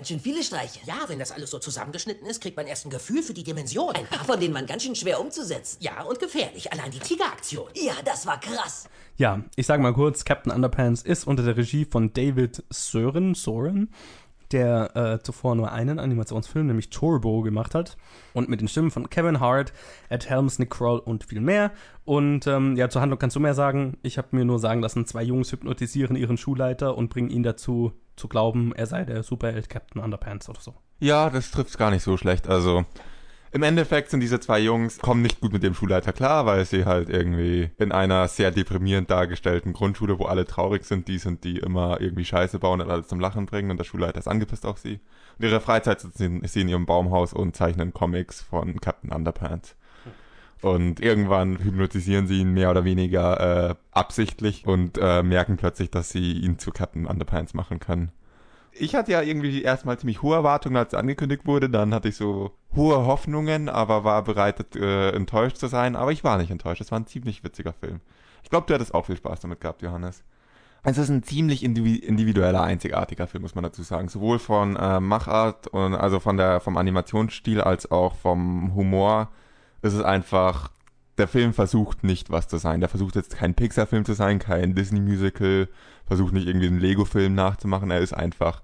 ganz schön viele Streiche. Ja, wenn das alles so zusammengeschnitten ist, kriegt man erst ein Gefühl für die Dimension. Ein paar von denen waren ganz schön schwer umzusetzen. Ja, und gefährlich. Allein die Tigeraktion. Ja, das war krass. Ja, ich sage mal kurz, Captain Underpants ist unter der Regie von David Sören, Soren, der äh, zuvor nur einen Animationsfilm, nämlich Turbo, gemacht hat. Und mit den Stimmen von Kevin Hart, Ed Helms, Nick Kroll und viel mehr. Und ähm, ja, zur Handlung kannst du mehr sagen. Ich habe mir nur sagen lassen, zwei Jungs hypnotisieren ihren Schulleiter und bringen ihn dazu, zu glauben, er sei der Superheld Captain Underpants oder so. Ja, das trifft gar nicht so schlecht. Also im Endeffekt sind diese zwei Jungs, kommen nicht gut mit dem Schulleiter klar, weil sie halt irgendwie in einer sehr deprimierend dargestellten Grundschule, wo alle traurig sind, die sind, die immer irgendwie Scheiße bauen und alles zum Lachen bringen und der Schulleiter ist angepisst auf sie. Und ihre Freizeit sind sie in ihrem Baumhaus und zeichnen Comics von Captain Underpants. Und irgendwann hypnotisieren sie ihn mehr oder weniger äh, absichtlich und äh, merken plötzlich, dass sie ihn zu Captain Underpants machen können. Ich hatte ja irgendwie erstmal ziemlich hohe Erwartungen, als es angekündigt wurde. Dann hatte ich so hohe Hoffnungen, aber war bereit, äh, enttäuscht zu sein. Aber ich war nicht enttäuscht. Es war ein ziemlich witziger Film. Ich glaube, du hattest auch viel Spaß damit gehabt, Johannes. Es ist ein ziemlich individueller, einzigartiger Film, muss man dazu sagen. Sowohl von äh, Machart und also von der vom Animationsstil als auch vom Humor. Es ist einfach der Film versucht nicht was zu sein. Der versucht jetzt kein Pixar-Film zu sein, kein Disney-Musical, versucht nicht irgendwie einen Lego-Film nachzumachen. Er ist einfach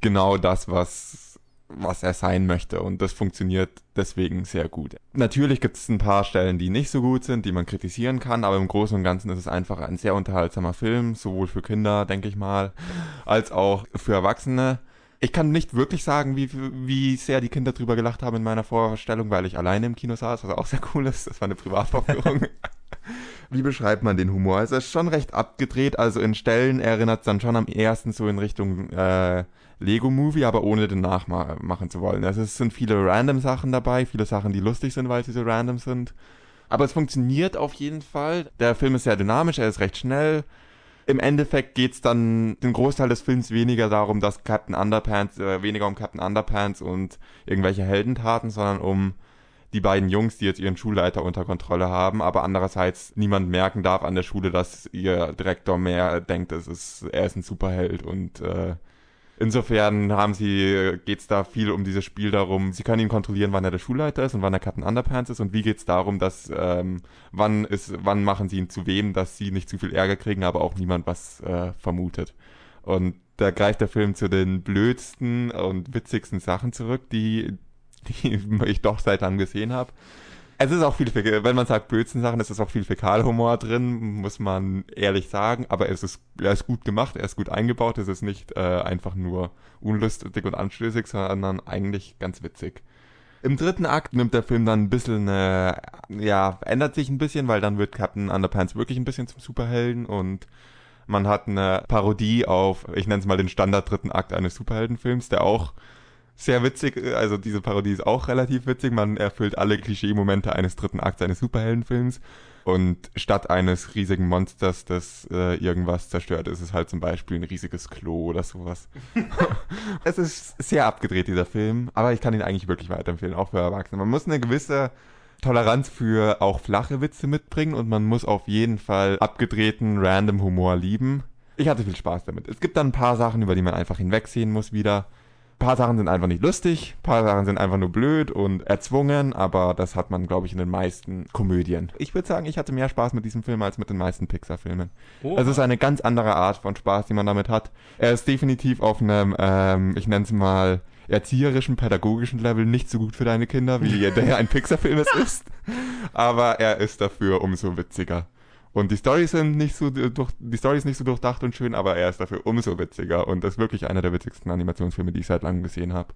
genau das, was, was er sein möchte. Und das funktioniert deswegen sehr gut. Natürlich gibt es ein paar Stellen, die nicht so gut sind, die man kritisieren kann, aber im Großen und Ganzen ist es einfach ein sehr unterhaltsamer Film, sowohl für Kinder, denke ich mal, als auch für Erwachsene. Ich kann nicht wirklich sagen, wie, wie sehr die Kinder drüber gelacht haben in meiner Vorstellung, weil ich alleine im Kino saß, was auch sehr cool ist. Das war eine Privatvorführung. wie beschreibt man den Humor? Es ist schon recht abgedreht, also in Stellen erinnert es dann schon am ersten so in Richtung äh, Lego-Movie, aber ohne den nachmachen zu wollen. Also es sind viele random Sachen dabei, viele Sachen, die lustig sind, weil sie so random sind. Aber es funktioniert auf jeden Fall. Der Film ist sehr dynamisch, er ist recht schnell im Endeffekt geht's dann den Großteil des Films weniger darum, dass Captain Underpants, äh, weniger um Captain Underpants und irgendwelche Heldentaten, sondern um die beiden Jungs, die jetzt ihren Schulleiter unter Kontrolle haben, aber andererseits niemand merken darf an der Schule, dass ihr Direktor mehr denkt, es ist, er ist ein Superheld und äh, Insofern haben sie, geht's da viel um dieses Spiel darum, sie können ihn kontrollieren, wann er der Schulleiter ist und wann er Captain Underpants ist und wie geht's darum, dass ähm, wann ist, wann machen sie ihn zu wem, dass sie nicht zu viel Ärger kriegen, aber auch niemand was äh, vermutet. Und da greift der Film zu den blödsten und witzigsten Sachen zurück, die, die ich doch seit dann gesehen habe. Es ist auch viel, wenn man sagt Bözen-Sachen, es ist auch viel Fäkalhumor drin, muss man ehrlich sagen, aber es ist, er ist gut gemacht, er ist gut eingebaut, es ist nicht äh, einfach nur unlustig und anstößig, sondern eigentlich ganz witzig. Im dritten Akt nimmt der Film dann ein bisschen, äh, ja, ändert sich ein bisschen, weil dann wird Captain Underpants wirklich ein bisschen zum Superhelden und man hat eine Parodie auf, ich nenne es mal den Standard dritten Akt eines Superheldenfilms, der auch sehr witzig, äh, also diese Parodie ist auch relativ witzig, man erfüllt alle Klischee-Momente eines dritten Akts eines Superheldenfilms und statt eines riesigen Monsters, das äh, irgendwas zerstört, ist es halt zum Beispiel ein riesiges Klo oder sowas. es ist sehr abgedreht, dieser Film, aber ich kann ihn eigentlich wirklich weiterempfehlen, auch für Erwachsene. Man muss eine gewisse Toleranz für auch flache Witze mitbringen und man muss auf jeden Fall abgedrehten, random Humor lieben. Ich hatte viel Spaß damit. Es gibt dann ein paar Sachen, über die man einfach hinwegsehen muss wieder. Ein paar Sachen sind einfach nicht lustig, ein paar Sachen sind einfach nur blöd und erzwungen, aber das hat man, glaube ich, in den meisten Komödien. Ich würde sagen, ich hatte mehr Spaß mit diesem Film als mit den meisten Pixar-Filmen. Oh. Es ist eine ganz andere Art von Spaß, die man damit hat. Er ist definitiv auf einem, ähm, ich nenne es mal, erzieherischen, pädagogischen Level nicht so gut für deine Kinder, wie der ein Pixar-Film es ist. Aber er ist dafür umso witziger. Und die Storys sind nicht so durch, die Story ist nicht so durchdacht und schön, aber er ist dafür umso witziger und das ist wirklich einer der witzigsten Animationsfilme, die ich seit langem gesehen habe.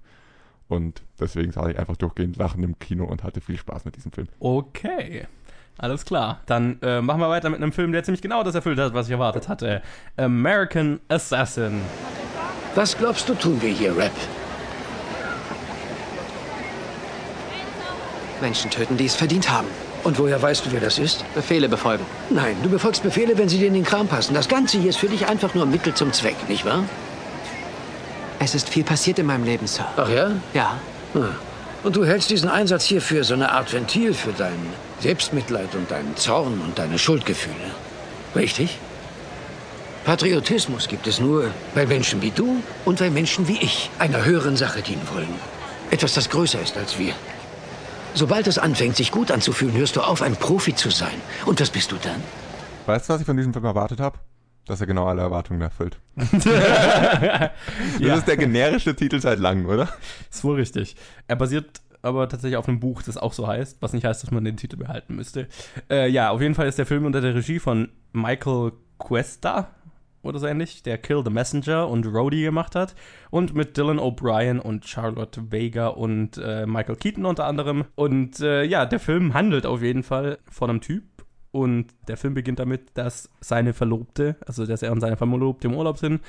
Und deswegen sage ich einfach durchgehend lachen im Kino und hatte viel Spaß mit diesem Film. Okay. Alles klar. Dann äh, machen wir weiter mit einem Film, der ziemlich genau das erfüllt hat, was ich erwartet hatte. American Assassin. Was glaubst du, tun wir hier, Rap? Menschen töten, die es verdient haben. Und woher weißt du, wer das ist? Befehle befolgen. Nein, du befolgst Befehle, wenn sie dir in den Kram passen. Das Ganze hier ist für dich einfach nur Mittel zum Zweck, nicht wahr? Es ist viel passiert in meinem Leben, Sir. Ach ja? Ja. Ah. Und du hältst diesen Einsatz hier für so eine Art Ventil für dein Selbstmitleid und deinen Zorn und deine Schuldgefühle. Richtig? Patriotismus gibt es nur bei Menschen wie du und bei Menschen wie ich einer höheren Sache dienen wollen. Etwas, das größer ist als wir. Sobald es anfängt, sich gut anzufühlen, hörst du auf, ein Profi zu sein. Und was bist du dann? Weißt du, was ich von diesem Film erwartet habe? Dass er genau alle Erwartungen erfüllt. Das ist der generische Titel seit langem, oder? Ist wohl richtig. Er basiert aber tatsächlich auf einem Buch, das auch so heißt, was nicht heißt, dass man den Titel behalten müsste. Äh, ja, auf jeden Fall ist der Film unter der Regie von Michael Cuesta oder so ähnlich, der Kill the Messenger und Rhodey gemacht hat. Und mit Dylan O'Brien und Charlotte Vega und äh, Michael Keaton unter anderem. Und äh, ja, der Film handelt auf jeden Fall von einem Typ. Und der Film beginnt damit, dass seine Verlobte, also dass er und seine Verlobte im Urlaub sind.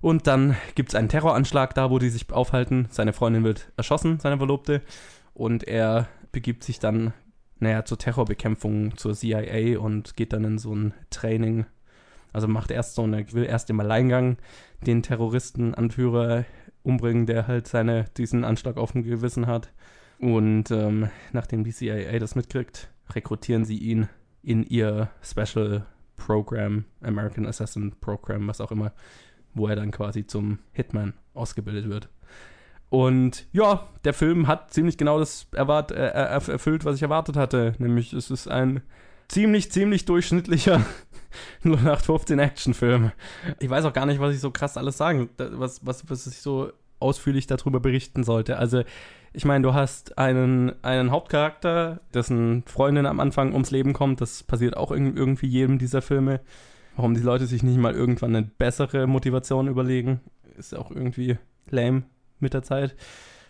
Und dann gibt es einen Terroranschlag da, wo die sich aufhalten. Seine Freundin wird erschossen, seine Verlobte. Und er begibt sich dann, naja, zur Terrorbekämpfung, zur CIA und geht dann in so ein Training. Also macht erst so eine, will erst im Alleingang den Terroristenanführer umbringen, der halt seine, diesen Anschlag auf dem Gewissen hat. Und ähm, nachdem die CIA das mitkriegt, rekrutieren sie ihn in ihr Special Program, American Assassin Program, was auch immer, wo er dann quasi zum Hitman ausgebildet wird. Und ja, der Film hat ziemlich genau das erwart äh, erf- erfüllt, was ich erwartet hatte. Nämlich es ist ein ziemlich, ziemlich durchschnittlicher 0815 Actionfilm. Ich weiß auch gar nicht, was ich so krass alles sagen, was, was, was ich so ausführlich darüber berichten sollte. Also, ich meine, du hast einen, einen Hauptcharakter, dessen Freundin am Anfang ums Leben kommt. Das passiert auch irg- irgendwie jedem dieser Filme. Warum die Leute sich nicht mal irgendwann eine bessere Motivation überlegen, ist auch irgendwie lame mit der Zeit.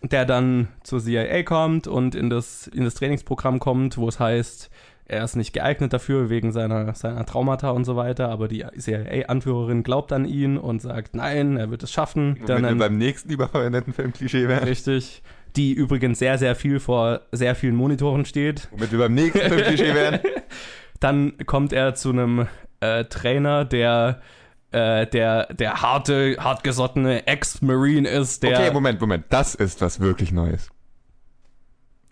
Der dann zur CIA kommt und in das, in das Trainingsprogramm kommt, wo es heißt, er ist nicht geeignet dafür wegen seiner, seiner Traumata und so weiter, aber die CIA-Anführerin glaubt an ihn und sagt, nein, er wird es schaffen. Womit Dann wir ein- beim nächsten überverwendeten Film-Klischee wären. Richtig. Die übrigens sehr, sehr viel vor sehr vielen Monitoren steht. Womit wir beim nächsten Film-Klischee wären. Dann kommt er zu einem äh, Trainer, der, äh, der, der harte, hartgesottene Ex-Marine ist, der. Okay, Moment, Moment. Das ist was wirklich Neues.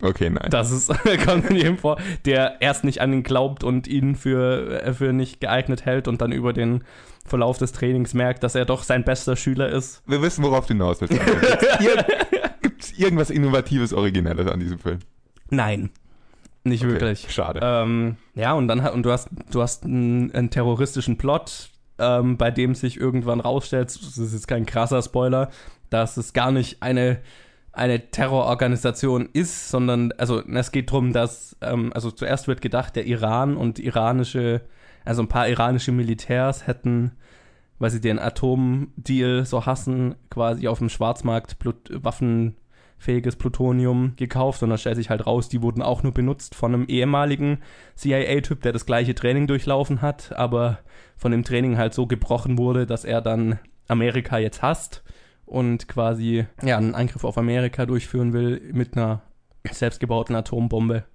Okay, nein. Das ist, kommt in jedem vor, der erst nicht an ihn glaubt und ihn für, äh, für nicht geeignet hält und dann über den Verlauf des Trainings merkt, dass er doch sein bester Schüler ist. Wir wissen, worauf du hinaus willst. Gibt es irgendwas Innovatives, Originelles an diesem Film? Nein. Nicht Okay, wirklich. schade. Ähm, ja, und dann und du hast, du hast einen, einen terroristischen Plot, ähm, bei dem sich irgendwann rausstellt, das ist jetzt kein krasser Spoiler, dass es gar nicht eine, eine Terrororganisation ist, sondern, also es geht darum, dass, ähm, also zuerst wird gedacht, der Iran und iranische, also ein paar iranische Militärs hätten, weil sie den Atomdeal so hassen, quasi auf dem Schwarzmarkt Plut waffenfähiges Plutonium gekauft und dann stellt sich halt raus, die wurden auch nur benutzt von einem ehemaligen CIA-Typ, der das gleiche Training durchlaufen hat, aber von dem Training halt so gebrochen wurde, dass er dann Amerika jetzt hasst und quasi ja, einen Angriff auf Amerika durchführen will mit einer selbstgebauten Atombombe,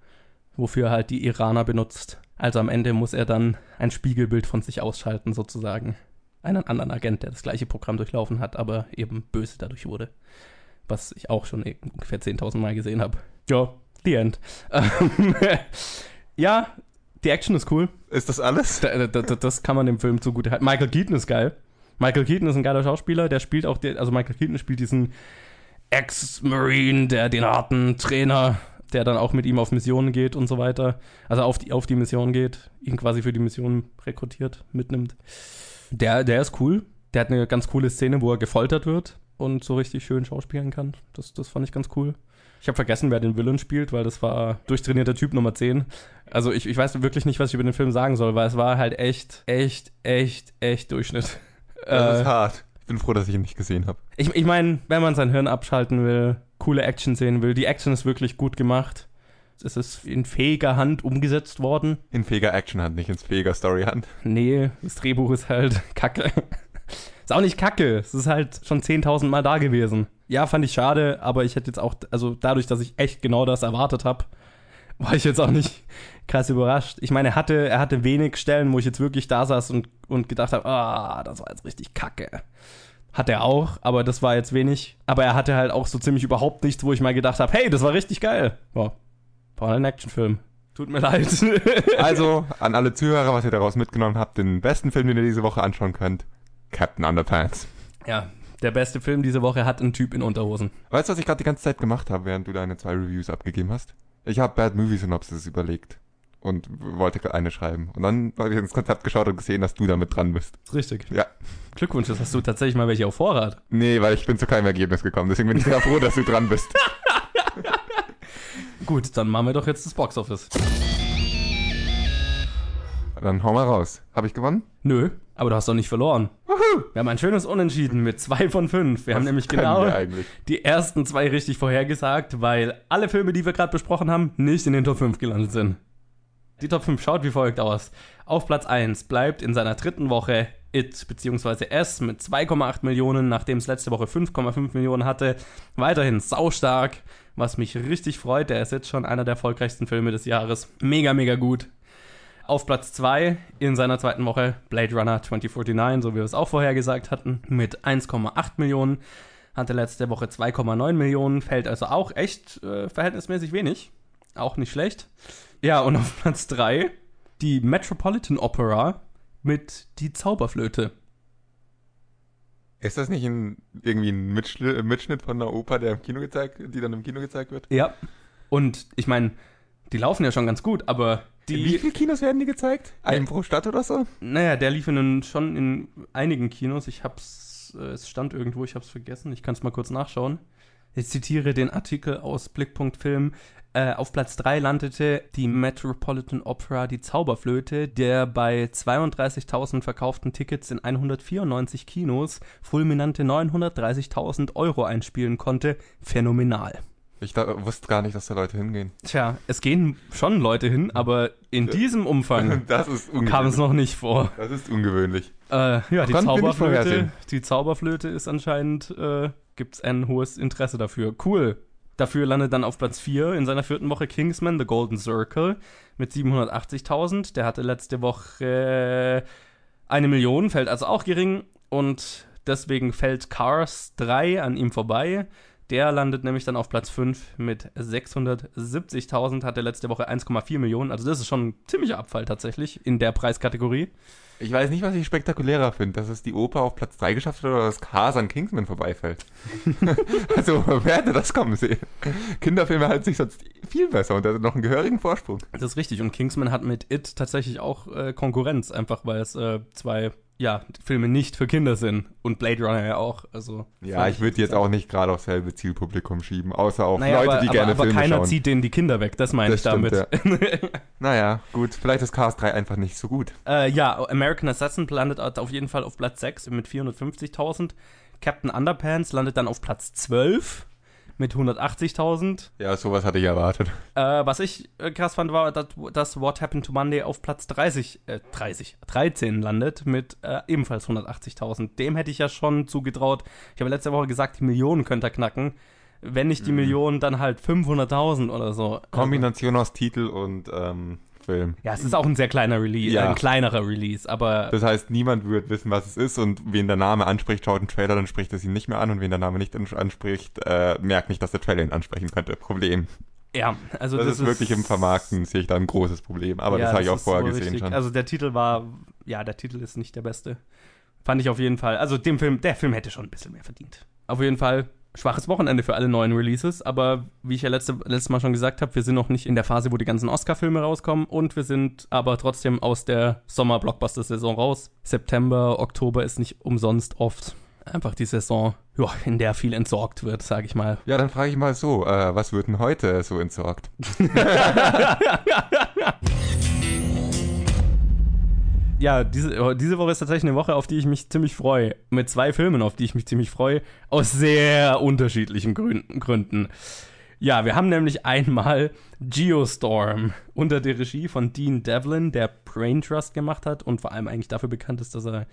wofür er halt die Iraner benutzt. Also am Ende muss er dann ein Spiegelbild von sich ausschalten, sozusagen. Einen anderen Agent, der das gleiche Programm durchlaufen hat, aber eben böse dadurch wurde. Was ich auch schon ungefähr 10.000 Mal gesehen habe. Ja, the end. ja, die Action ist cool. Ist das alles? Da, da, da, das kann man dem Film zugute halten. Michael Keaton ist geil. Michael Keaton ist ein geiler Schauspieler, der spielt auch, also Michael Keaton spielt diesen Ex-Marine, der den harten Trainer, der dann auch mit ihm auf Missionen geht und so weiter. Also auf die, auf die Mission geht, ihn quasi für die Mission rekrutiert, mitnimmt. Der, der ist cool. Der hat eine ganz coole Szene, wo er gefoltert wird und so richtig schön schauspielen kann. Das, das fand ich ganz cool. Ich habe vergessen, wer den Villain spielt, weil das war durchtrainierter Typ Nummer 10. Also ich, ich weiß wirklich nicht, was ich über den Film sagen soll, weil es war halt echt, echt, echt, echt Durchschnitt. Das Äh, ist hart. Ich bin froh, dass ich ihn nicht gesehen habe. ich ich meine, wenn man sein Hirn abschalten will, coole Action sehen will, die Action ist wirklich gut gemacht. Es ist in fähiger Hand umgesetzt worden. In fähiger Action-Hand, nicht ins fähiger Story-Hand. Nee, das Drehbuch ist halt kacke. ist auch nicht kacke, es ist halt schon 10.000 Mal da gewesen. Ja, fand ich schade, aber ich hätte jetzt auch, also dadurch, dass ich echt genau das erwartet habe, war ich jetzt auch nicht krass überrascht. Ich meine, er hatte, er hatte wenig Stellen, wo ich jetzt wirklich da saß und, und gedacht habe, ah, das war jetzt richtig kacke. Hat er auch, aber das war jetzt wenig. Aber er hatte halt auch so ziemlich überhaupt nichts, wo ich mal gedacht habe, hey, das war richtig geil. Boah, war ein Actionfilm. Tut mir leid. Also, an alle Zuhörer, was ihr daraus mitgenommen habt, den besten Film, den ihr diese Woche anschauen könnt, Captain Underpants. ja, der beste Film diese Woche hat einen Typ in Unterhosen. Weißt du, was ich gerade die ganze Zeit gemacht habe, während du deine zwei Reviews abgegeben hast? Ich habe Bad Movie Synopsis überlegt und wollte eine schreiben. Und dann habe ich ins Konzept geschaut und gesehen, dass du damit dran bist. Ist richtig. Ja. Glückwunsch, das hast du tatsächlich mal welche auf Vorrat. Nee, weil ich bin zu keinem Ergebnis gekommen. Deswegen bin ich sehr froh, dass du dran bist. Gut, dann machen wir doch jetzt das Boxoffice. Dann hau mal raus. Habe ich gewonnen? Nö, aber du hast doch nicht verloren. Wir haben ein schönes Unentschieden mit zwei von fünf. Wir haben nämlich genau die ersten zwei richtig vorhergesagt, weil alle Filme, die wir gerade besprochen haben, nicht in den Top 5 gelandet sind. Die Top 5 schaut wie folgt aus. Auf Platz 1 bleibt in seiner dritten Woche It bzw. S mit 2,8 Millionen, nachdem es letzte Woche 5,5 Millionen hatte. Weiterhin saustark, was mich richtig freut. Der ist jetzt schon einer der erfolgreichsten Filme des Jahres. Mega, mega gut. Auf Platz 2 in seiner zweiten Woche Blade Runner 2049, so wie wir es auch vorher gesagt hatten, mit 1,8 Millionen. Hatte letzte Woche 2,9 Millionen, fällt also auch echt äh, verhältnismäßig wenig. Auch nicht schlecht. Ja, und auf Platz 3 die Metropolitan Opera mit Die Zauberflöte. Ist das nicht ein, irgendwie ein Mitschnitt, Mitschnitt von einer Oper, der im Kino gezeigt, die dann im Kino gezeigt wird? Ja. Und ich meine, die laufen ja schon ganz gut, aber In wie die, viele Kinos werden die gezeigt? Einen pro Stadt oder so? naja, der lief in, schon in einigen Kinos. Ich hab's, äh, es stand irgendwo, ich hab's vergessen. Ich kann es mal kurz nachschauen. Ich zitiere den Artikel aus Blickpunkt Film. Äh, auf Platz 3 landete die Metropolitan Opera Die Zauberflöte, der bei 32.000 verkauften Tickets in 194 Kinos fulminante 930.000 Euro einspielen konnte. Phänomenal. Ich da, wusste gar nicht, dass da Leute hingehen. Tja, es gehen schon Leute hin, aber in diesem Umfang kam es noch nicht vor. Das ist ungewöhnlich. Äh, ja, die Zauberflöte, die Zauberflöte ist anscheinend, äh, gibt's ein hohes Interesse dafür. Cool. Dafür landet dann auf Platz 4 in seiner vierten Woche Kingsman, The Golden Circle, mit 780.000. Der hatte letzte Woche äh, eine Million, fällt also auch gering. Und deswegen fällt Cars 3 an ihm vorbei. Der landet nämlich dann auf Platz 5 mit 670.000, hatte letzte Woche 1,4 Millionen. Also das ist schon ein ziemlicher Abfall tatsächlich in der Preiskategorie. Ich weiß nicht, was ich spektakulärer finde, dass es die Oper auf Platz 3 geschafft hat oder dass Cars an Kingsman vorbeifällt. also, wer hätte das kommen sehen? Kinderfilme halten sich sonst viel besser und da noch einen gehörigen Vorsprung. Das ist richtig. Und Kingsman hat mit It tatsächlich auch äh, Konkurrenz, einfach weil es äh, zwei ja, Filme nicht für Kinder sind. Und Blade Runner ja auch. Also, Ja, ich würde jetzt auch nicht gerade aufs selbe Zielpublikum schieben, außer auf naja, Leute, aber, die aber, gerne aber Filme keiner schauen. zieht denen die Kinder weg, das meine Das ich damit. stimmt, Naja, gut, vielleicht ist Cars 3 einfach nicht so gut. Äh, ja, American Assassin landet auf jeden Fall auf Platz 6 mit 450.000. Captain Underpants landet dann auf Platz 12 mit 180.000. Ja, sowas hatte ich erwartet. Äh, was ich äh, krass fand, war, dass, dass What Happened to Monday auf Platz 30, äh, 30, 13 landet mit äh, ebenfalls 180.000. Dem hätte ich ja schon zugetraut. Ich habe letzte Woche gesagt, die Millionen könnte er knacken. Wenn nicht die Millionen, dann halt 500.000 oder so. Kombination aus Titel und ähm, Film. Ja, es ist auch ein sehr kleiner Release, Ja. ein kleinerer Release, aber Das heißt, niemand wird wissen, was es ist und wen der Name anspricht, schaut einen Trailer, dann spricht es ihn nicht mehr an und wen der Name nicht ans- anspricht, äh, merkt nicht, dass der Trailer ihn ansprechen könnte. Problem. ja, also Das, ist wirklich im Vermarkten, sehe ich da ein großes Problem. Aber Ja, das habe ich auch ist vorher gesehen richtig. schon. Also der Titel war, ja, der Titel ist nicht der beste. Fand ich auf jeden Fall. Also dem Film, der Film hätte schon ein bisschen mehr verdient. Auf jeden Fall schwaches Wochenende für alle neuen Releases, aber wie ich ja letzte, letztes Mal schon gesagt habe, wir sind noch nicht in der Phase, wo die ganzen Oscar-Filme rauskommen und wir sind aber trotzdem aus der Sommer-Blockbuster-Saison raus. September, Oktober ist nicht umsonst oft einfach die Saison, ja, in der viel entsorgt wird, sage ich mal. ja, dann frage ich mal so, äh, was wird denn heute so entsorgt? Ja, diese, oh, diese Woche ist tatsächlich eine Woche, auf die ich mich ziemlich freue. Mit zwei Filmen, auf die ich mich ziemlich freue. Aus sehr unterschiedlichen Gründen. Ja, wir haben nämlich einmal Geostorm unter der Regie von Dean Devlin, der Brain Trust gemacht hat und vor allem eigentlich dafür bekannt ist, dass er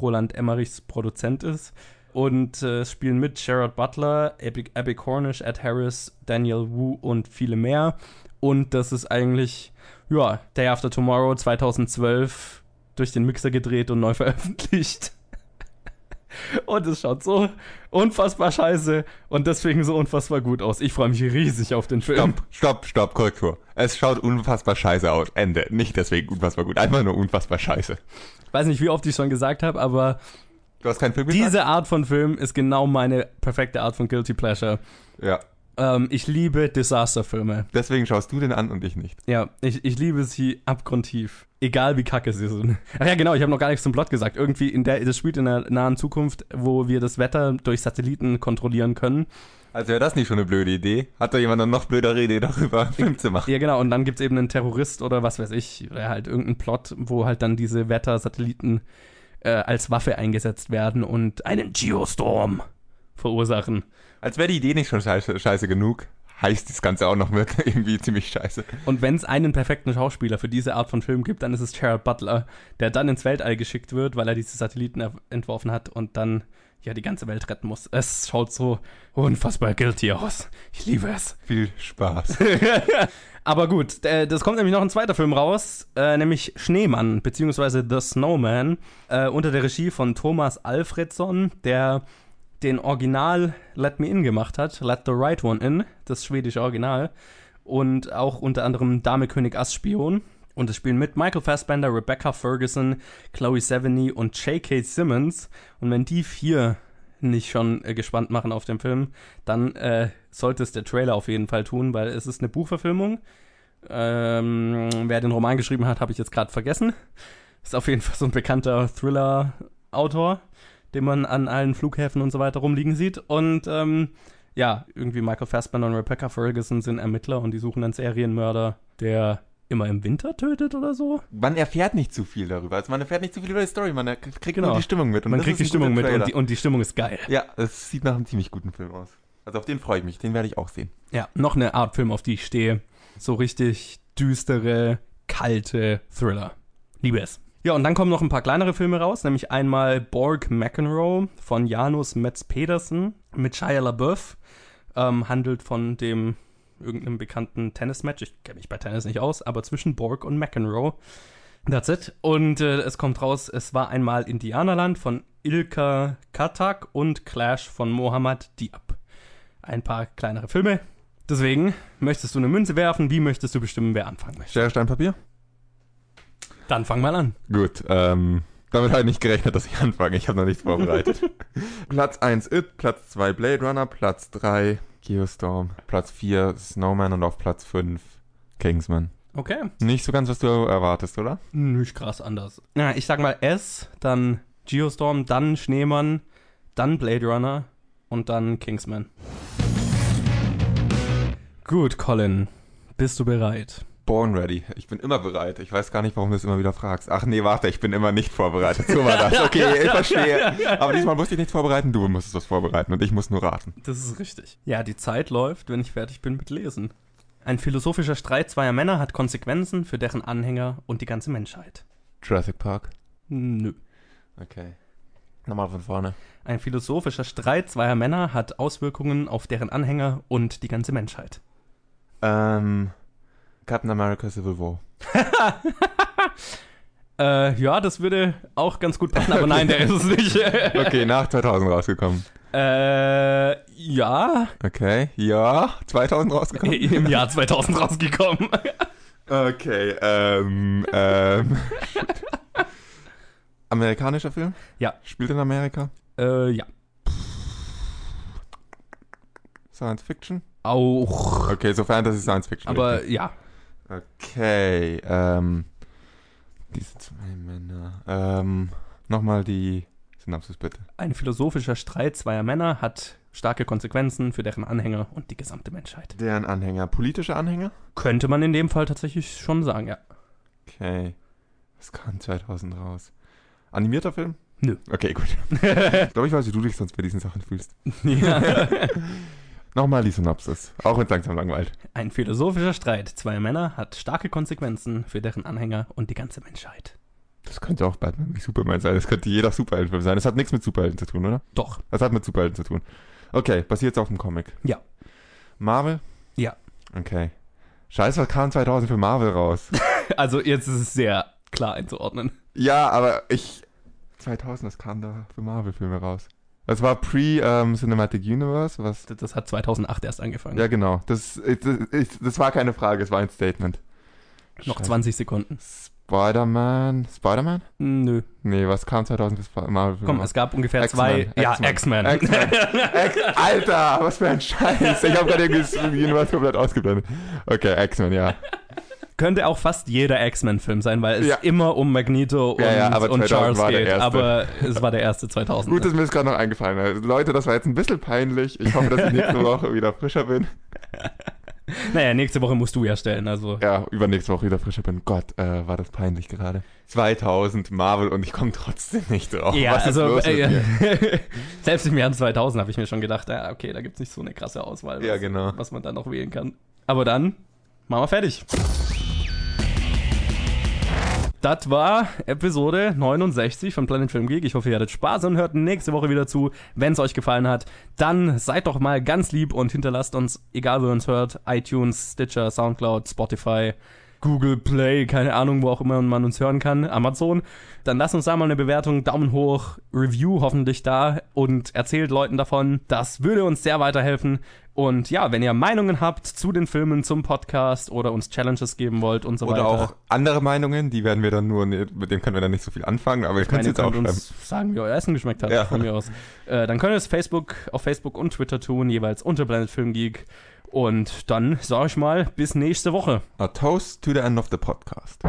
Roland Emmerichs Produzent ist. Und äh, es spielen mit Sherrod Butler, Abby, Abby Cornish, Ed Harris, Daniel Wu und viele mehr. Und das ist eigentlich, ja, Day After Tomorrow 2012 durch den Mixer gedreht und neu veröffentlicht. Und es schaut so unfassbar scheiße und deswegen so unfassbar gut aus. Ich freue mich riesig auf den Film. Stopp, stopp, stopp, Korrektur. Es schaut unfassbar scheiße aus. Ende. Nicht deswegen unfassbar gut, einfach nur unfassbar scheiße. Ich weiß nicht, wie oft ich schon gesagt habe, aber Du hast keinen Film gesagt? diese Art von Film ist genau meine perfekte Art von Guilty Pleasure. Ja. Ähm, ich liebe Disasterfilme. Deswegen schaust du den an und ich nicht. Ja, ich, ich liebe sie abgrundtief. Egal wie kacke sie sind. Ach ja, genau, ich habe noch gar nichts zum Plot gesagt. Irgendwie in der, das spielt in der nahen Zukunft, wo wir das Wetter durch Satelliten kontrollieren können. Also wäre das nicht schon eine blöde Idee? Hat da jemand eine noch blödere Idee darüber, einen Film zu machen? Ja, genau, und dann gibt's eben einen Terrorist oder was weiß ich, oder halt irgendeinen Plot, wo halt dann diese Wettersatelliten äh, als Waffe eingesetzt werden und einen Geostorm verursachen. Als wäre die Idee nicht schon scheiße, scheiße genug, heißt das Ganze auch noch mit irgendwie ziemlich scheiße. Und wenn es einen perfekten Schauspieler für diese Art von Film gibt, dann ist es Gerald Butler, der dann ins Weltall geschickt wird, weil er diese Satelliten entworfen hat und dann ja die ganze Welt retten muss. Es schaut so unfassbar guilty aus. Ich liebe es. Viel Spaß. Aber gut, äh, das kommt nämlich noch ein zweiter Film raus, äh, nämlich Schneemann, beziehungsweise The Snowman, äh, unter der Regie von Thomas Alfredsson, der den Original Let Me In gemacht hat, Let the Right One In, das schwedische Original, und auch unter anderem Dame König Ass Spion. Und es spielen mit Michael Fassbender, Rebecca Ferguson, Chloe Sevigny und J.K. Simmons. Und wenn die vier nicht schon äh, gespannt machen auf den Film, dann äh, sollte es der Trailer auf jeden Fall tun, weil es ist eine Buchverfilmung. Ähm, wer den Roman geschrieben hat, habe ich jetzt gerade vergessen. Ist auf jeden Fall so ein bekannter Thriller-Autor, den man an allen Flughäfen und so weiter rumliegen sieht. Und ähm, ja, irgendwie Michael Fassbender und Rebecca Ferguson sind Ermittler und die suchen einen Serienmörder, der immer im Winter tötet oder so. Man erfährt nicht zu viel darüber. Also man erfährt nicht zu viel über die Story, man kriegt Genau. nur die Stimmung mit. Und man kriegt die Stimmung mit und die, und die Stimmung ist geil. Ja, es sieht nach einem ziemlich guten Film aus. Also auf den freue ich mich, den werde ich auch sehen. Ja, noch eine Art Film, auf die ich stehe. So richtig düstere, kalte Thriller. Liebe es. Ja, und dann kommen noch ein paar kleinere Filme raus, nämlich einmal Borg McEnroe von Janus Metz Pedersen mit Shia LaBeouf. Ähm, handelt von dem irgendeinem bekannten Tennismatch. Ich kenne mich bei Tennis nicht aus, aber zwischen Borg und McEnroe. That's it. Und äh, es kommt raus, es war einmal Indianerland von Ilka Katak und Clash von Mohammad Diab. Ein paar kleinere Filme. Deswegen, möchtest du eine Münze werfen? Wie möchtest du bestimmen, wer anfangen möchte? Schere, Stein, Papier? Dann fang mal an. Gut, ähm, damit habe ich nicht gerechnet, dass ich anfange. Ich habe noch nichts vorbereitet. Platz 1 It, Platz 2 Blade Runner, Platz 3 Geostorm, Platz 4 Snowman und auf Platz 5 Kingsman. Okay. Nicht so ganz, was du erwartest, oder? Nicht krass anders. Na, ich sag mal S, dann Geostorm, dann Schneemann, dann Blade Runner und dann Kingsman. Gut, Colin, bist du bereit? Born ready. Ich bin immer bereit. Ich weiß gar nicht, warum du es immer wieder fragst. Ach nee, warte, ich bin immer nicht vorbereitet. So war das. Okay, ich verstehe. Aber diesmal musste ich nichts vorbereiten, du musstest was vorbereiten und ich muss nur raten. Das ist richtig. Ja, die Zeit läuft, wenn ich fertig bin mit Lesen. Ein philosophischer Streit zweier Männer hat Konsequenzen für deren Anhänger und die ganze Menschheit. Jurassic Park. Nö. Okay. Nochmal von vorne. Ein philosophischer Streit zweier Männer hat Auswirkungen auf deren Anhänger und die ganze Menschheit. Ähm, Captain America Civil War. Äh, ja, das würde auch ganz gut passen, aber nein, der ist es nicht. Okay, nach 2000 rausgekommen. äh, ja, Okay, ja, 2000 rausgekommen. im Jahr 2000 rausgekommen. Okay, ähm, ähm. Amerikanischer Film? Ja. Spielt in Amerika? Äh, ja. Science Fiction? Auch. Okay, so Fantasy Science Fiction. Aber richtig. ja. Okay, ähm. Diese zwei Männer. Ähm, nochmal die Synopsis bitte. Ein philosophischer Streit zweier Männer hat starke Konsequenzen für deren Anhänger und die gesamte Menschheit. Deren Anhänger. Politische Anhänger? Könnte man in dem Fall tatsächlich schon sagen, ja. Okay. Was kam 2000 raus? Animierter Film? Nö. Okay, gut. ich glaube, ich weiß, wie du dich sonst bei diesen Sachen fühlst. ja. Nochmal die Synopsis. Auch wenn es langsam langweilt. Ein philosophischer Streit zweier Männer hat starke Konsequenzen für deren Anhänger und die ganze Menschheit. Das könnte auch Batman wie Superman sein. Das könnte jeder Superheldenfilm sein. Das hat nichts mit Superhelden zu tun, oder? Doch. Das hat mit Superhelden zu tun. Okay, basiert auf dem Comic. Ja. Marvel? Ja. Okay. Scheiße, was kam 2000 für Marvel raus? Also jetzt ist es sehr klar einzuordnen. ja, aber ich... 2000, was kam da für Marvel-Filme raus? Das war pre-Cinematic Universe, was... Das- Das hat 2008 erst angefangen. Ja, genau. Das, das, das, das war keine Frage, es war ein Statement. Noch Scheiße. 20 Sekunden. Spider-Man? Spider-Man? Nö. Nee, was kam 2000 für Sp- Marvel-Filme Komm, es gab ungefähr zwei. Ja, X-Men. X-Men. X-Men. X Alter, was für ein Scheiß. Ich habe gerade irgendwie das Universe komplett ausgeblendet. Okay, X-Men, ja. Könnte auch fast jeder X-Men-Film sein, weil es Ja. immer um Magneto und, Ja, ja, und 2000 Charles geht. Aber es war der erste 2000. Gut, dass mir das gerade noch eingefallen ist. Leute, das war jetzt ein bisschen peinlich. Ich hoffe, dass ich nächste Woche wieder frischer bin. naja, nächste Woche musst du ja stellen. Also Ja, übernächste Woche wieder frischer bin. Gott, äh, war das peinlich gerade. 2000 Marvel und ich komme trotzdem nicht drauf. Ja, Was ist also äh, mir? selbst im Jahr 2000 habe ich mir schon gedacht, ja, okay, da gibt es nicht so eine krasse Auswahl, was, Ja, genau. was man dann noch wählen kann. Aber dann machen wir fertig. Das war Episode 69 von Planet Film Geek. Ich hoffe, ihr hattet Spaß und hört nächste Woche wieder zu. Wenn es euch gefallen hat, dann seid doch mal ganz lieb und hinterlasst uns, egal wo ihr uns hört, iTunes, Stitcher, Soundcloud, Spotify, Google Play, keine Ahnung, wo auch immer man uns hören kann, Amazon. Dann lasst uns da mal eine Bewertung, Daumen hoch, Review hoffentlich da und erzählt Leuten davon. Das würde uns sehr weiterhelfen. Und ja, wenn ihr Meinungen habt zu den Filmen, zum Podcast oder uns Challenges geben wollt und so Oder weiter. auch andere Meinungen, die werden wir dann nur, mit denen können wir dann nicht so viel anfangen, aber ihr könnt es jetzt auch uns sagen, wie euer Essen geschmeckt hat, Ja. von mir aus. Äh, dann könnt ihr es Facebook, auf Facebook und Twitter tun, jeweils unter Planet Film Geek. Und dann sage ich mal, bis nächste Woche. A toast to the end of the podcast.